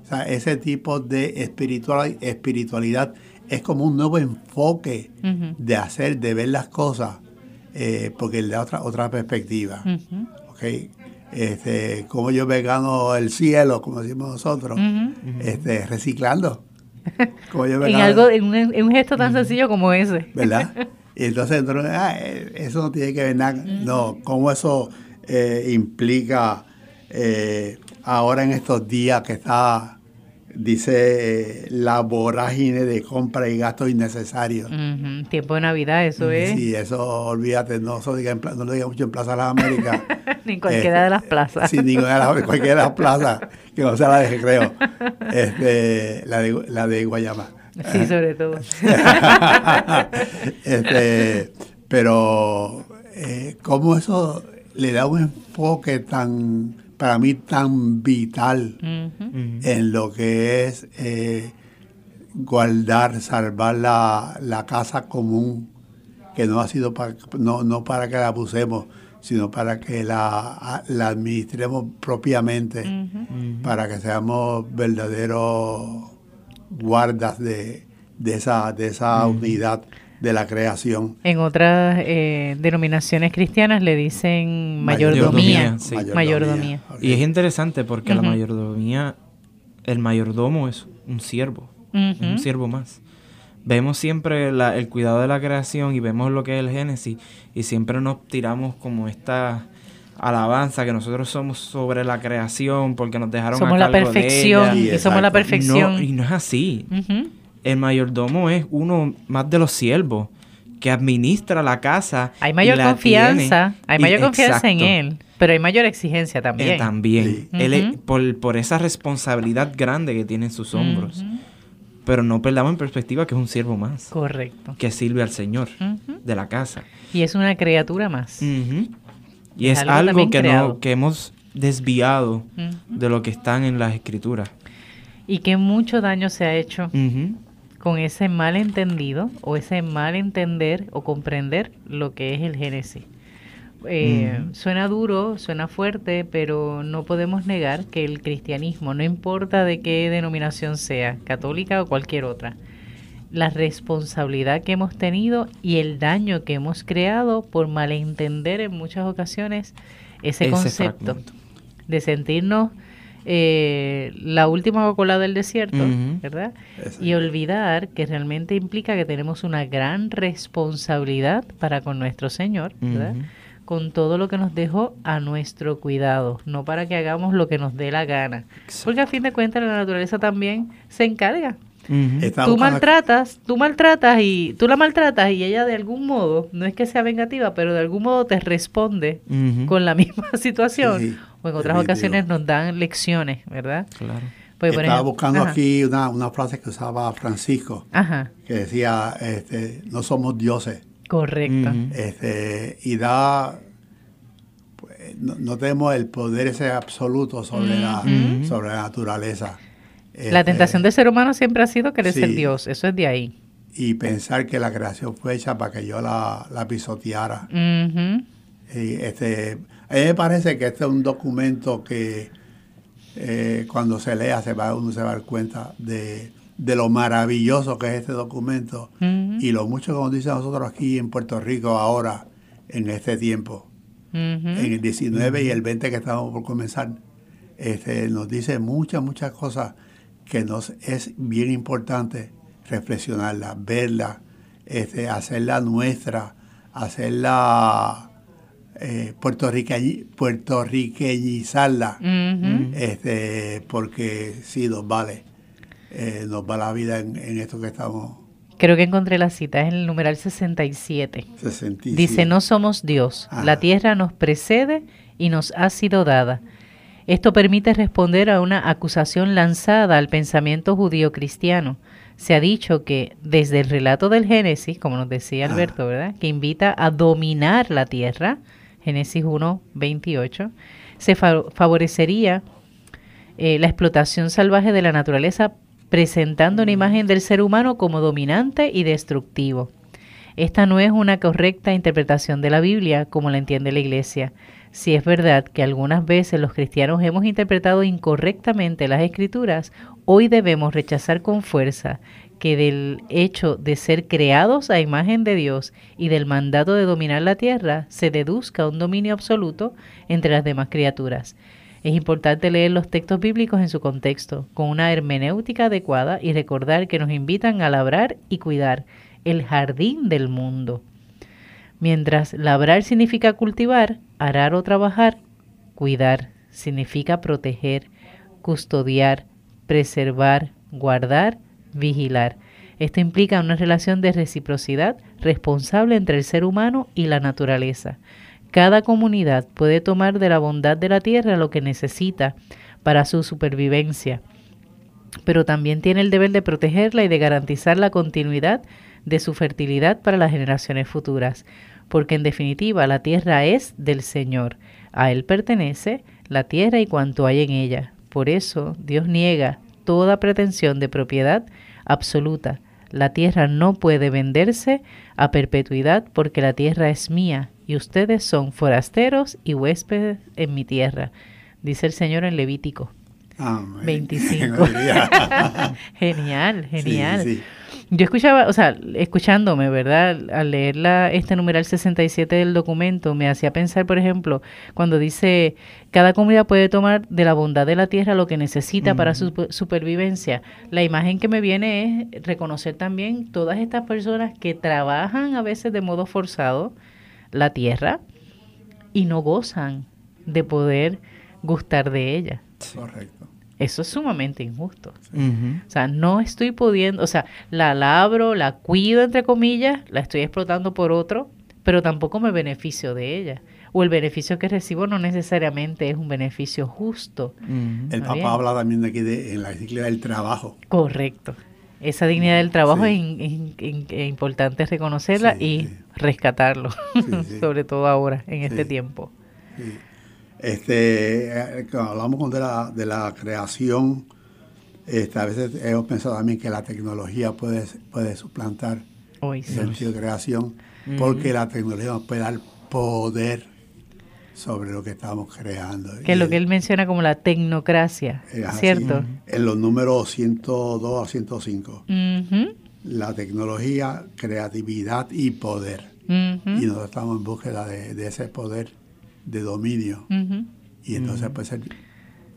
O sea, ese tipo de espiritual, espiritualidad es como un nuevo enfoque de hacer, de ver las cosas, eh, porque le da otra, otra perspectiva. ¿okay? Este, como yo me gano el cielo, como decimos nosotros, este, reciclando. en, algo, en, un, gesto tan sencillo como ese. ¿Verdad? Y entonces, ah, eh, eso no tiene que ver nada. No, cómo eso eh, implica eh, ahora en estos días que está dice la vorágine de compra y gastos innecesarios. Tiempo de Navidad, eso es. Sí, eso olvídate, no, eso diga no lo diga mucho en Plaza de las Américas. ni cualquiera de las plazas. Sí, ni cualquiera de las plazas, que no sea la de creo. Este, la, de, la de Guayama. Sí, sobre todo. este, pero, eh, ¿cómo eso le da un enfoque tan para mí tan vital en lo que es eh, guardar, salvar la, casa común, que no ha sido para, no, no para que la abusemos, sino para que la, la administremos propiamente, para que seamos verdaderos guardas de, de esa, de esa unidad de la creación. En otras eh, denominaciones cristianas le dicen mayordomía. Mayordomía. Y es interesante porque la mayordomía, el mayordomo es un siervo, un siervo más. Vemos siempre el cuidado de la creación y vemos lo que es el Génesis y siempre nos tiramos como esta alabanza que nosotros somos sobre la creación porque nos dejaron somos la perfección y, somos la perfección. Y no es así el mayordomo es uno más de los siervos que administra la casa. Hay mayor confianza, hay mayor confianza en él, pero hay mayor exigencia también. Eh, también. él por, esa responsabilidad grande que tiene en sus hombros. Pero no perdamos en perspectiva que es un siervo más. Correcto. Que sirve al Señor de la casa. Y es una criatura más. Y es, algo, que, no, que hemos desviado de lo que están en las escrituras. Y que mucho daño se ha hecho con ese mal entendido o ese mal entender o comprender lo que es el Génesis. Eh, suena duro, suena fuerte, pero no podemos negar que el cristianismo, no importa de qué denominación sea, católica o cualquier otra, la responsabilidad que hemos tenido y el daño que hemos creado por malentender en muchas ocasiones ese, concepto de sentirnos eh, la última Coca-Cola del desierto, ¿verdad? Y olvidar que realmente implica que tenemos una gran responsabilidad para con nuestro Señor, ¿verdad? Con todo lo que nos dejó a nuestro cuidado, no para que hagamos lo que nos dé la gana. Porque a fin de cuentas la naturaleza también se encarga Tú maltratas, tú maltratas y tú la maltratas y ella de algún modo, no es que sea vengativa, pero de algún modo te responde con la misma situación. o en otras ocasiones nos dan lecciones, ¿verdad? Claro. Pues, Estaba buscando aquí una, una, frase que usaba Francisco, que decía, este, no somos dioses. Correcto. este, y da, pues, no, tenemos el poder ese absoluto sobre, la, sobre la naturaleza. La este, tentación del ser humano siempre ha sido querer ser Dios, eso es de ahí. Y pensar que la creación fue hecha para que yo la, la pisoteara. y este, a mí me parece que este es un documento que eh, cuando se lea se va, uno se va a dar cuenta de, lo maravilloso que es este documento y lo mucho que nos dice a nosotros aquí en Puerto Rico ahora, en este tiempo. En el 19 y el 20 que estamos por comenzar, este, nos dice muchas, muchas cosas que nos es bien importante reflexionarla, verla, este, hacerla nuestra, hacerla eh, puertorriqueñizarla, este, porque sí nos vale, eh, nos va la vida en, esto que estamos. Creo que encontré la cita, es el numeral 67. Dice, no somos Dios, la tierra nos precede y nos ha sido dada. Esto permite responder a una acusación lanzada al pensamiento judío cristiano. Se ha dicho que desde el relato del Génesis, como nos decía Alberto, ¿verdad? Que invita a dominar la tierra, Génesis 1, 28, se favorecería eh, la explotación salvaje de la naturaleza presentando una imagen del ser humano como dominante y destructivo. Esta no es una correcta interpretación de la Biblia como la entiende la Iglesia. Si es verdad que algunas veces los cristianos hemos interpretado incorrectamente las escrituras, hoy debemos rechazar con fuerza que del hecho de ser creados a imagen de Dios y del mandato de dominar la tierra se deduzca un dominio absoluto entre las demás criaturas. Es importante leer los textos bíblicos en su contexto, con una hermenéutica adecuada y recordar que nos invitan a labrar y cuidar el jardín del mundo. Mientras labrar significa cultivar, arar o trabajar, cuidar significa proteger, custodiar, preservar, guardar vigilar. Esto implica una relación de reciprocidad responsable entre el ser humano y la naturaleza. Cada comunidad puede tomar de la bondad de la tierra lo que necesita para su supervivencia, pero también tiene el deber de protegerla y de garantizar la continuidad de su fertilidad para las generaciones futuras, porque en definitiva la tierra es del Señor, a Él pertenece la tierra y cuanto hay en ella. Por eso Dios niega toda pretensión de propiedad absoluta. La tierra no puede venderse a perpetuidad porque la tierra es mía y ustedes son forasteros y huéspedes en mi tierra, dice el Señor en Levítico 25. genial, genial. Yo escuchaba, o sea, escuchándome, ¿verdad? Al leer la, este numeral 67 del documento, me hacía pensar, por ejemplo, cuando dice, cada comunidad puede tomar de la bondad de la tierra lo que necesita para su supervivencia. La imagen que me viene es reconocer también todas estas personas que trabajan a veces de modo forzado la tierra y no gozan de poder gustar de ella. Correcto. Eso es sumamente injusto. O sea, no estoy pudiendo, o sea, la labro, la cuido, entre comillas, la estoy explotando por otro, pero tampoco me beneficio de ella. O el beneficio que recibo no necesariamente es un beneficio justo. El papá habla también de aquí de, en la dignidad del trabajo. Correcto. Esa dignidad del trabajo es, importante reconocerla y rescatarlo, sobre todo ahora, en este tiempo. Este, eh, hablamos de la, de la creación, este, a veces hemos pensado también que la tecnología puede, puede suplantar el sentido de creación, porque la tecnología nos puede dar poder sobre lo que estamos creando. Que es lo que él menciona como la tecnocracia, ¿cierto? En los números 102 a 105. La tecnología, creatividad y poder. Y nosotros estamos en búsqueda de ese poder de dominio. Y entonces puede ser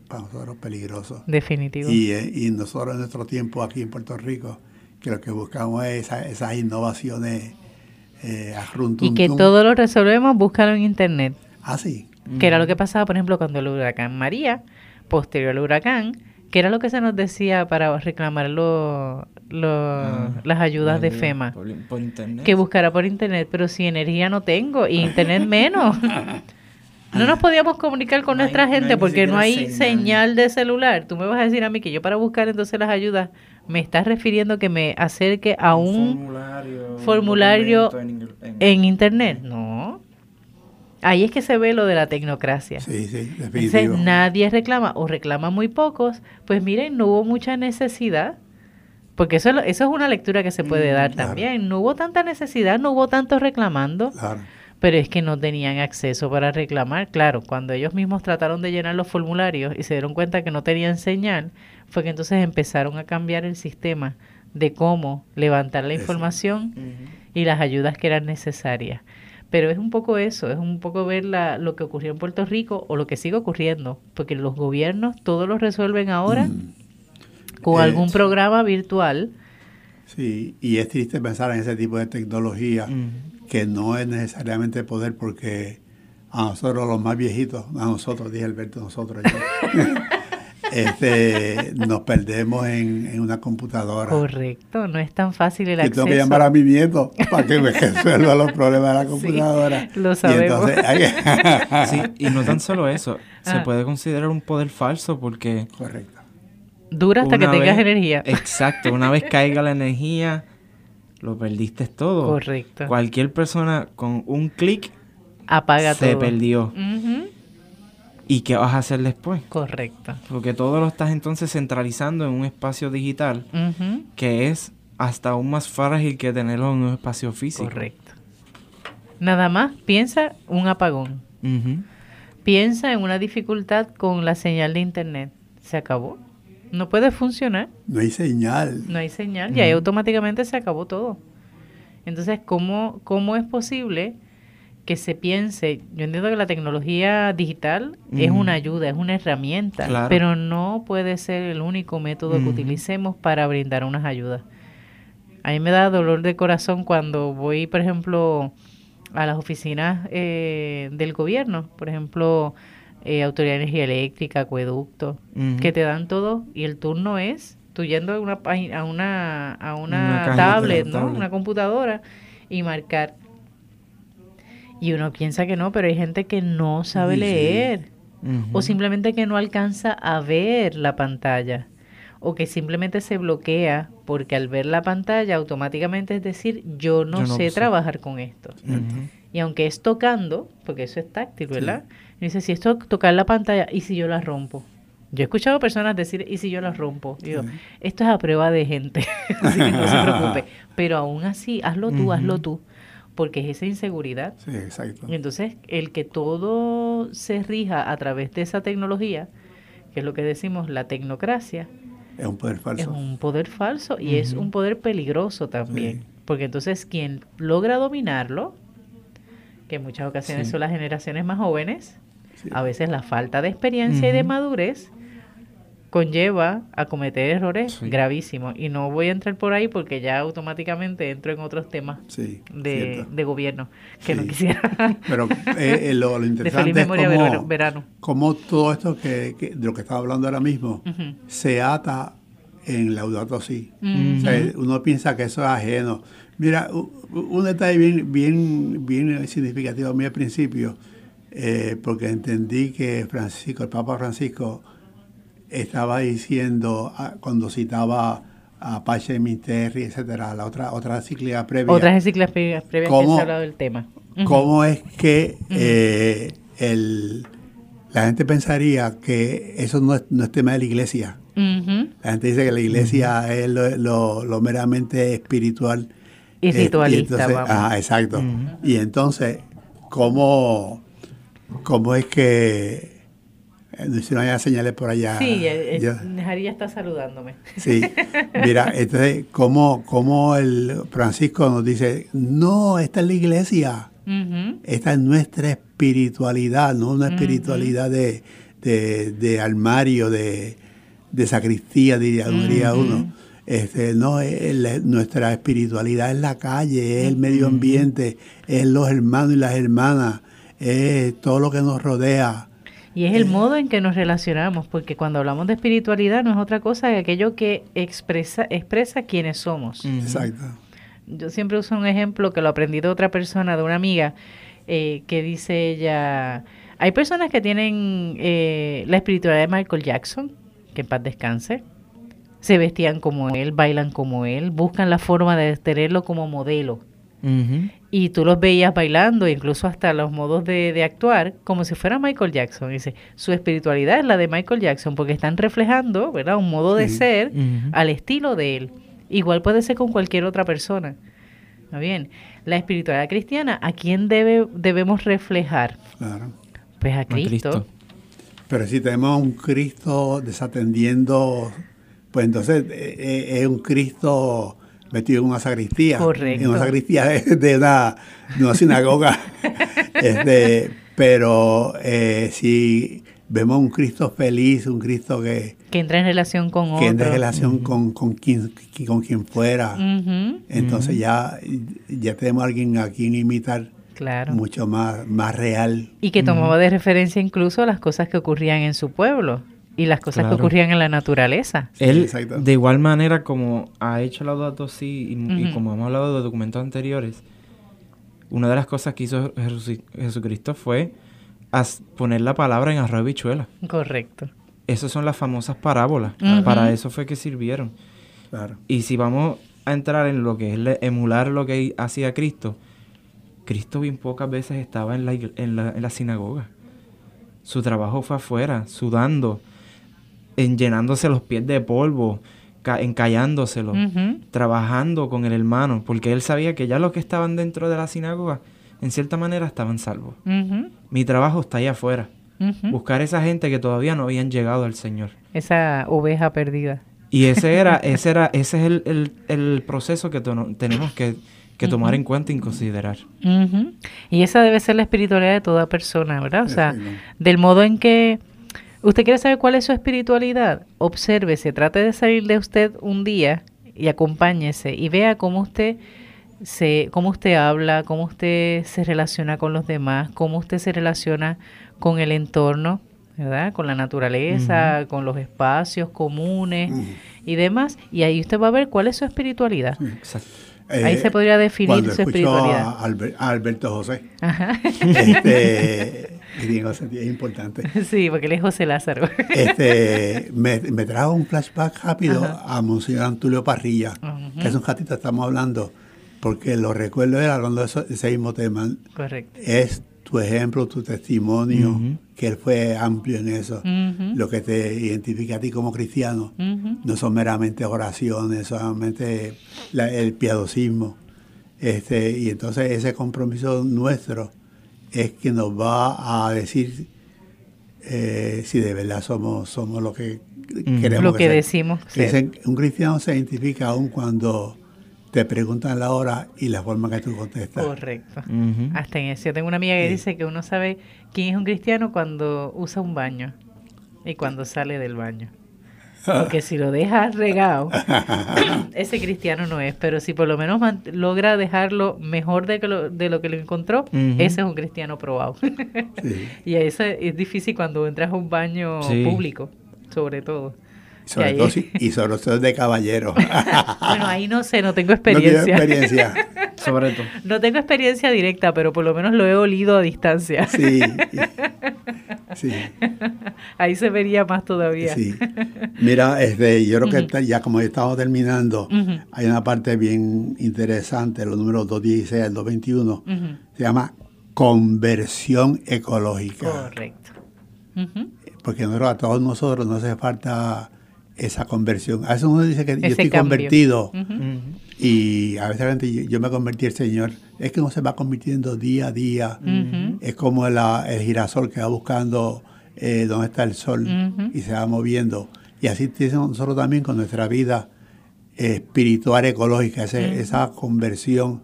para nosotros peligroso. Definitivo. Y, eh, y, nosotros en nuestro tiempo aquí en Puerto Rico, que lo que buscamos es esas innovaciones eh, Y que todo lo resolvemos, búscalo en Internet. Ah, sí. Que era lo que pasaba, por ejemplo, cuando el huracán María, posterior al huracán, que era lo que se nos decía para reclamar lo, ah, las ayudas de FEMA. Que buscara por internet, pero si energía no tengo y internet menos. No nos podíamos comunicar con nuestra gente porque no hay señal. de celular. Tú me vas a decir a mí que yo para buscar entonces las ayudas me estás refiriendo que me acerque a un, formulario, en, internet. No. Ahí es que se ve lo de la tecnocracia. Sí, sí, definitivo. Entonces, nadie reclama o reclama muy pocos. Pues miren, no hubo mucha necesidad porque eso, eso es una lectura que se puede mm, dar también. No hubo tanta necesidad, no hubo tanto reclamando, pero es que no tenían acceso para reclamar. Claro, cuando ellos mismos trataron de llenar los formularios y se dieron cuenta que no tenían señal, fue que entonces empezaron a cambiar el sistema de cómo levantar la información y las ayudas que eran necesarias. Pero es un poco eso, es un poco ver la, lo que ocurrió en Puerto Rico o lo que sigue ocurriendo, porque los gobiernos todos lo resuelven ahora. Mm con eh, algún programa virtual. Sí, y es triste pensar en ese tipo de tecnología que no es necesariamente poder porque a nosotros los más viejitos, a nosotros, dije Alberto, nosotros este, nos perdemos en, una computadora. Correcto, no es tan fácil el acceso. Yo tengo que llamar a mi nieto para que me resuelva los problemas de la computadora. Sí, lo sabemos. Y, sí, y no tan solo eso, se ah. puede considerar un poder falso porque... Correcto Dura hasta que tengas energía. Exacto, una vez caiga la energía, lo perdiste todo. Correcto. Cualquier persona con un clic apaga se perdió. ¿Y qué vas a hacer después? Correcto. Porque todo lo estás entonces centralizando en un espacio digital que es hasta aún más frágil que tenerlo en un espacio físico. Correcto. Nada más piensa un apagón. Piensa en una dificultad con la señal de internet. Se acabó no puede funcionar. No hay señal. No hay señal y ahí automáticamente se acabó todo. Entonces, ¿cómo, ¿cómo es posible que se piense? Yo entiendo que la tecnología digital es una ayuda, es una herramienta, pero no puede ser el único método que utilicemos para brindar unas ayudas. A mí me da dolor de corazón cuando voy, por ejemplo, a las oficinas eh, del gobierno, por ejemplo, eh, Autoridad de Energía Eléctrica, Acueducto, que te dan todo y el turno es tú yendo a una, a una, a una, tablet, ¿no? Una computadora y marcar. Y uno piensa que no, pero hay gente que no sabe leer o simplemente que no alcanza a ver la pantalla o que simplemente se bloquea porque al ver la pantalla automáticamente es decir, yo no, sé, trabajar con esto. Y aunque es tocando, porque eso es táctil, ¿verdad? Dice, si esto tocar la pantalla, ¿y si yo la rompo? Yo he escuchado personas decir, ¿y si yo la rompo? Digo, esto es a prueba de gente, así que no se preocupe. Pero aún así, hazlo tú, hazlo tú, porque es esa inseguridad. Sí, exacto. Y entonces, el que todo se rija a través de esa tecnología, que es lo que decimos, la tecnocracia, es un poder falso. Es un poder falso y es un poder peligroso también. Porque entonces quien logra dominarlo, que en muchas ocasiones son las generaciones más jóvenes, a veces la falta de experiencia y de madurez conlleva a cometer errores gravísimos. Y no voy a entrar por ahí porque ya automáticamente entro en otros temas de, gobierno que no quisiera. Pero eh, eh, lo, interesante es cómo, verano. cómo todo esto que, de lo que estaba hablando ahora mismo se ata en Laudato Si. uno piensa que eso es ajeno. Mira, un detalle bien, bien, bien significativo a mí al principio, eh, porque entendí que Francisco, el Papa Francisco, estaba diciendo ah, cuando citaba a Pache Minterri, etcétera, la otra otra cíclica previa. Otras cíclicas previas, que se ha hablado del tema. ¿Cómo es que eh, el, la gente pensaría que eso no es, no es tema de la iglesia? La gente dice que la iglesia es lo, lo meramente espiritual y ritualista. ah, exacto. Y entonces, ¿cómo, ¿cómo es que no si no hay señales por allá. Sí, eh, eh, está saludándome. Sí, mira, entonces, ¿cómo, ¿cómo, el Francisco nos dice, no, esta es la iglesia, esta es nuestra espiritualidad, no una espiritualidad de, de, de, armario, de, de sacristía, diría, diría uno. Este, no, nuestra espiritualidad es la calle, es el medio ambiente, es los hermanos y las hermanas, es todo lo que nos rodea. Y es el eh, modo en que nos relacionamos, porque cuando hablamos de espiritualidad no es otra cosa que aquello que expresa, expresa quiénes somos. Exacto. Yo siempre uso un ejemplo que lo aprendí de otra persona, de una amiga, eh, que dice ella, Hay personas que tienen eh, la espiritualidad de Michael Jackson, que en paz descanse. Se vestían como él, bailan como él, buscan la forma de tenerlo como modelo. Y tú los veías bailando, incluso hasta los modos de, actuar, como si fuera Michael Jackson. Dice, su espiritualidad es la de Michael Jackson, porque están reflejando, ¿verdad? Un modo de ser al estilo de él. Igual puede ser con cualquier otra persona. ¿Está bien? La espiritualidad cristiana, ¿a quién debe, debemos reflejar? Claro. Pues a Cristo. Pero si tenemos un Cristo desatendiendo, pues entonces eh, eh, es un Cristo metido en una sacristía. Correcto. En una sacristía de, una, sinagoga. este, pero eh, si vemos un Cristo feliz, un Cristo que... Que entra en relación con otro. Que entra en relación con, con, quien, con quien fuera. Entonces ya, ya tenemos a alguien a quien imitar claro. mucho más, más real. Y que tomaba de referencia incluso las cosas que ocurrían en su pueblo y las cosas que ocurrían en la naturaleza. Él, de igual manera como ha hecho la Laudato Si y, como hemos hablado de documentos anteriores, una de las cosas que hizo Jesucristo fue poner la palabra en arroz y bichuela. Correcto. Esas son las famosas parábolas. Para eso fue que sirvieron. Claro. Y si vamos a entrar en lo que es emular lo que hacía Cristo, Cristo bien pocas veces estaba en la, en la, en la sinagoga. Su trabajo fue afuera, sudando, en llenándose los pies de polvo, encallándoselo, trabajando con el hermano, porque él sabía que ya los que estaban dentro de la sinagoga, en cierta manera, estaban salvos. Mi trabajo está allá afuera. Buscar esa gente que todavía no habían llegado al Señor. Esa oveja perdida. Y ese era, ese era, ese es el, el, proceso que tenemos que, que tomar en cuenta y considerar. Y esa debe ser la espiritualidad de toda persona, ¿verdad? O sea, del modo en que usted quiere saber cuál es su espiritualidad, obsérvese, trate de salir de usted un día y acompáñese y vea cómo usted se, cómo usted habla, cómo usted se relaciona con los demás, cómo usted se relaciona con el entorno, ¿verdad? Con la naturaleza, con los espacios comunes y demás. Y ahí usted va a ver cuál es su espiritualidad. Exacto. Ahí se podría definir su espiritualidad. A, a Alberto José. Ajá. Este, es importante. Sí, porque él es José Lázaro. Este, me, me trajo un flashback rápido a Monseñor Antulio Parrilla, que es un ratito estamos hablando, porque lo recuerdo él hablando de, ese mismo tema. Correcto. Es tu ejemplo, tu testimonio, que él fue amplio en eso. Lo que te identifica a ti como cristiano no son meramente oraciones, solamente el piadosismo. Este, y entonces ese compromiso nuestro es que nos va a decir eh, si de verdad somos, somos lo que queremos. Lo que, decimos. un cristiano se identifica aún cuando te preguntan la hora y la forma que tú contestas. Correcto. Hasta en eso. Yo tengo una amiga que dice que uno sabe quién es un cristiano cuando usa un baño y cuando sale del baño. Porque si lo dejas regado, ese cristiano no es. Pero si por lo menos logra dejarlo mejor de, lo, de lo que lo encontró, ese es un cristiano probado. Y eso es difícil cuando entras a un baño público, sobre todo. Sobre todo, y sobre todo de caballero. bueno, ahí no sé, no tengo experiencia. No tengo experiencia. sobre todo. No tengo experiencia directa, pero por lo menos lo he olido a distancia. Sí. sí. Ahí se vería más todavía. Sí. Mira, este, yo creo que ya como estamos terminando, hay una parte bien interesante, los números 216 al 221, se llama conversión ecológica. Correcto. Porque nosotros, a todos nosotros nos hace falta esa conversión. A veces uno dice que yo estoy convertido y a veces yo, yo, me convertí el Señor. Es que uno se va convirtiendo día a día. Es como el girasol que va buscando eh, dónde está el sol y se va moviendo. Y así nosotros también con nuestra vida espiritual, ecológica, esa conversión,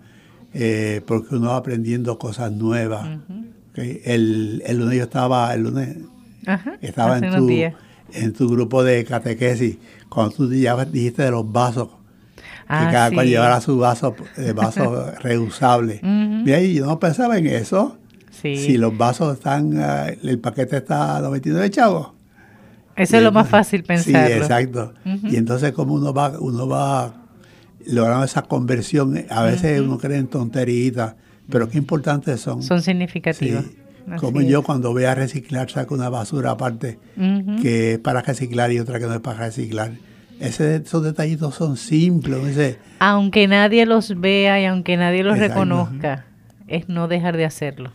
eh, porque uno va aprendiendo cosas nuevas. El, el, lunes yo estaba, el lunes estaba en tu en tu grupo de catequesis, cuando tú ya dijiste de los vasos, que ah, cada cual llevara su vaso, de vaso reusable. Mira, yo no pensaba en eso. Si los vasos están, eh, el paquete está a 99 chavos. Eso es lo más fácil pensar. Sí, exacto. Y entonces como uno va, uno va logrando esa conversión, a veces uno cree en tonteritas, pero qué importantes son. Son significativas. Como yo cuando voy a reciclar saco una basura aparte que es para reciclar y otra que no es para reciclar. Ese, esos detallitos son simples. aunque nadie los vea y aunque nadie los reconozca, es no dejar de hacerlo.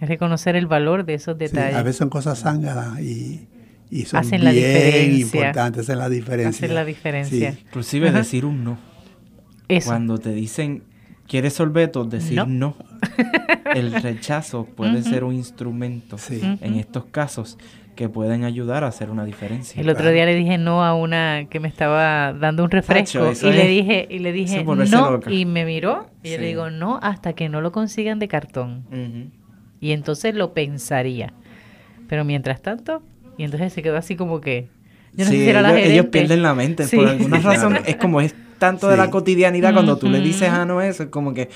Es reconocer el valor de esos detalles. a veces son cosas zánganas y, y son hacen bien la diferencia. importantes, hacen la diferencia. Hacen la diferencia. Inclusive decir un no. Cuando te dicen, ¿quieres sorbetos? Decir no. El rechazo puede ser un instrumento en estos casos que pueden ayudar a hacer una diferencia. El otro día le dije no a una que me estaba dando un refresco y le dije y le dije no y me miró y yo le digo no hasta que no lo consigan de cartón. Y entonces lo pensaría. Pero mientras tanto, y entonces se quedó así como que yo no sé ellos, ellos, pierden la mente por alguna razón. Es como es tanto de la cotidianidad cuando tú le dices a no eso es como que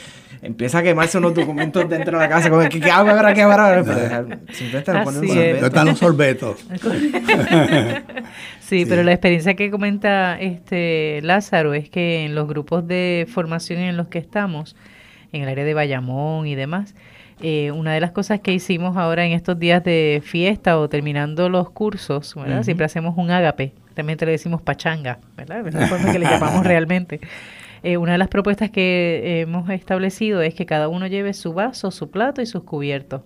empieza a quemarse unos documentos dentro de la casa, como que ¿qué hago ahora? ¿Qué hago ahora? simplemente le ponen un sorbeto. están los sorbetos? sí, pero la experiencia que comenta este Lázaro es que en los grupos de formación en los que estamos, en el área de Bayamón y demás, eh, una de las cosas que hicimos ahora en estos días de fiesta o terminando los cursos, ¿verdad? Siempre hacemos un ágape, también te le decimos pachanga, ¿verdad? Es la forma que le llamamos realmente. Eh, una de las propuestas que hemos establecido es que cada uno lleve su vaso, su plato y sus cubiertos.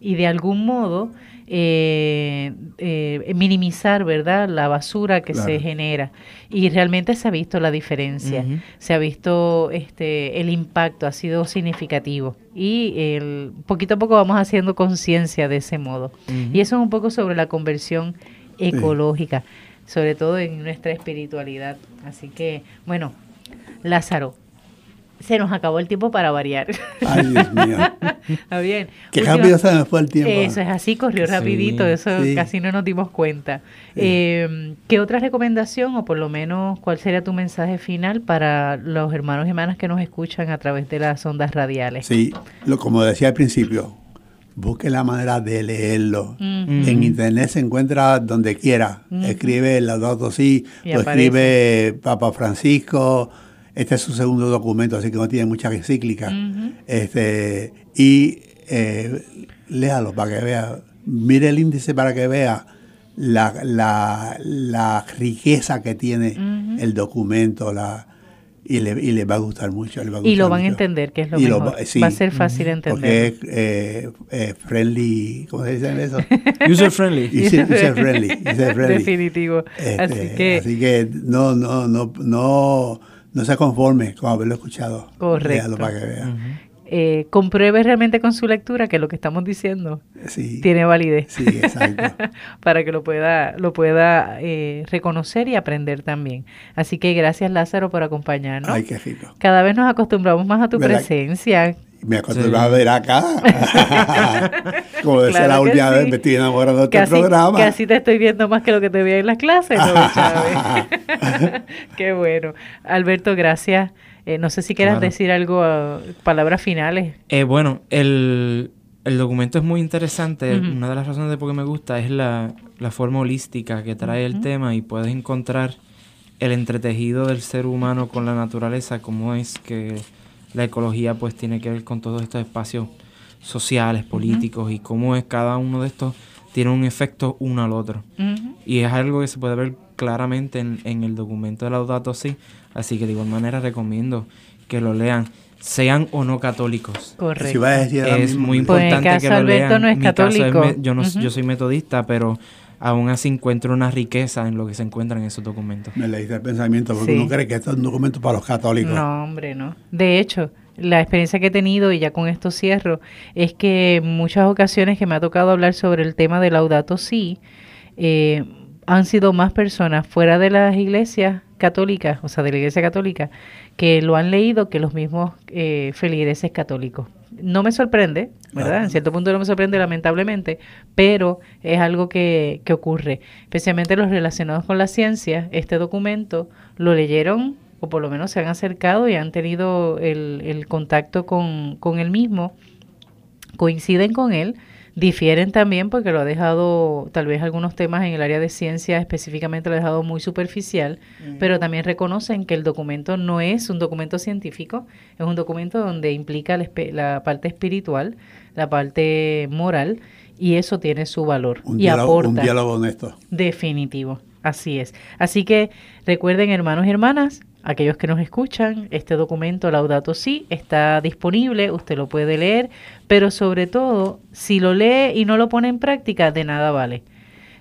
Y de algún modo eh, eh, minimizar, ¿verdad?, la basura que se genera. Y realmente se ha visto la diferencia, se ha visto este el impacto, ha sido significativo. Y el, poquito a poco vamos haciendo conciencia de ese modo. Y eso es un poco sobre la conversión ecológica, sobre todo en nuestra espiritualidad. Así que, bueno, Lázaro, se nos acabó el tiempo para variar. Ay, Dios mío. Está bien. Qué rápido se me fue el tiempo. Eso es así, corrió rapidito, eso casi no nos dimos cuenta. Eh, ¿Qué otra recomendación o por lo menos cuál sería tu mensaje final para los hermanos y hermanas que nos escuchan a través de las ondas radiales? Sí, lo, como decía al principio, busque la manera de leerlo. En internet se encuentra donde quiera. Escribe el Laudato Si, lo escribe Papa Francisco, este es su segundo documento, así que no tiene mucha encíclica. este, y eh, léalo para que vea, mire el índice para que vea la, la, la riqueza que tiene el documento, la, y le, y le va a gustar mucho. y lo van a entender, que es lo mejor. va, a ser fácil entender. Porque es eh, eh, friendly, ¿cómo se dice eso? User friendly. User, friendly. User friendly. Definitivo. Este, así, que, así que no, no, no, no no se conforme con haberlo escuchado. Correcto. Para que vea. Eh, compruebe realmente con su lectura que lo que estamos diciendo tiene validez. Sí, exacto. para que lo pueda, lo pueda eh, reconocer y aprender también. Así que gracias Lázaro por acompañarnos. Ay, qué rico. Cada vez nos acostumbramos más a tu presencia me acostumbraba a ver acá. Como decía la última vez, me estoy enamorando de este programa. Que así te estoy viendo más que lo que te veía en las clases, ¿no, Qué bueno. Alberto, gracias. Eh, no sé si quieras decir algo, palabras finales. Eh, bueno, el, documento es muy interesante. Una de las razones de por qué me gusta es la, forma holística que trae el tema y puedes encontrar el entretejido del ser humano con la naturaleza, cómo es que la ecología pues tiene que ver con todos estos espacios sociales, políticos y cómo es cada uno de estos tiene un efecto uno al otro. Y es algo que se puede ver claramente en, el documento de Laudato Si, así que de igual manera recomiendo que lo lean, sean o no católicos. Correcto. es muy pues, importante que lo lean. No es católico. yo, no, yo soy metodista, pero aún así encuentro una riqueza en lo que se encuentra en esos documentos. Me leíste el pensamiento, porque uno cree que esto es un documento para los católicos. No, hombre, no. De hecho, la experiencia que he tenido, y ya con esto cierro, es que en muchas ocasiones que me ha tocado hablar sobre el tema del Laudato Si, eh, han sido más personas fuera de las iglesias católicas, o sea, de la iglesia católica, que lo han leído que los mismos eh, feligreses católicos no me sorprende, ¿verdad? En cierto punto no me sorprende lamentablemente, pero es algo que, que ocurre. Especialmente los relacionados con la ciencia, este documento lo leyeron o por lo menos se han acercado y han tenido el, el contacto con, con el mismo, coinciden con él Difieren también porque lo ha dejado, tal vez algunos temas en el área de ciencia específicamente lo ha dejado muy superficial, pero también reconocen que el documento no es un documento científico, es un documento donde implica la, parte espiritual, la parte moral, y eso tiene su valor. Un, y diálogo, un diálogo honesto. Definitivo, así es. Así que recuerden, hermanos y hermanas, aquellos que nos escuchan, este documento Laudato Si está disponible, usted lo puede leer, pero sobre todo, si lo lee y no lo pone en práctica, de nada vale.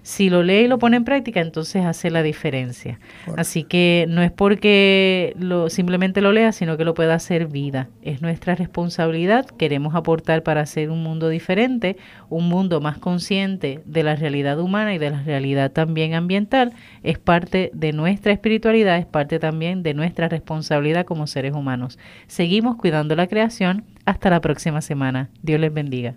Si lo lee y lo pone en práctica, entonces hace la diferencia. Así que no es porque lo, simplemente lo lea, sino que lo pueda hacer vida. Es nuestra responsabilidad. Queremos aportar para hacer un mundo diferente, un mundo más consciente de la realidad humana y de la realidad también ambiental. Es parte de nuestra espiritualidad, es parte también de nuestra responsabilidad como seres humanos. Seguimos cuidando la creación. Hasta la próxima semana. Dios les bendiga.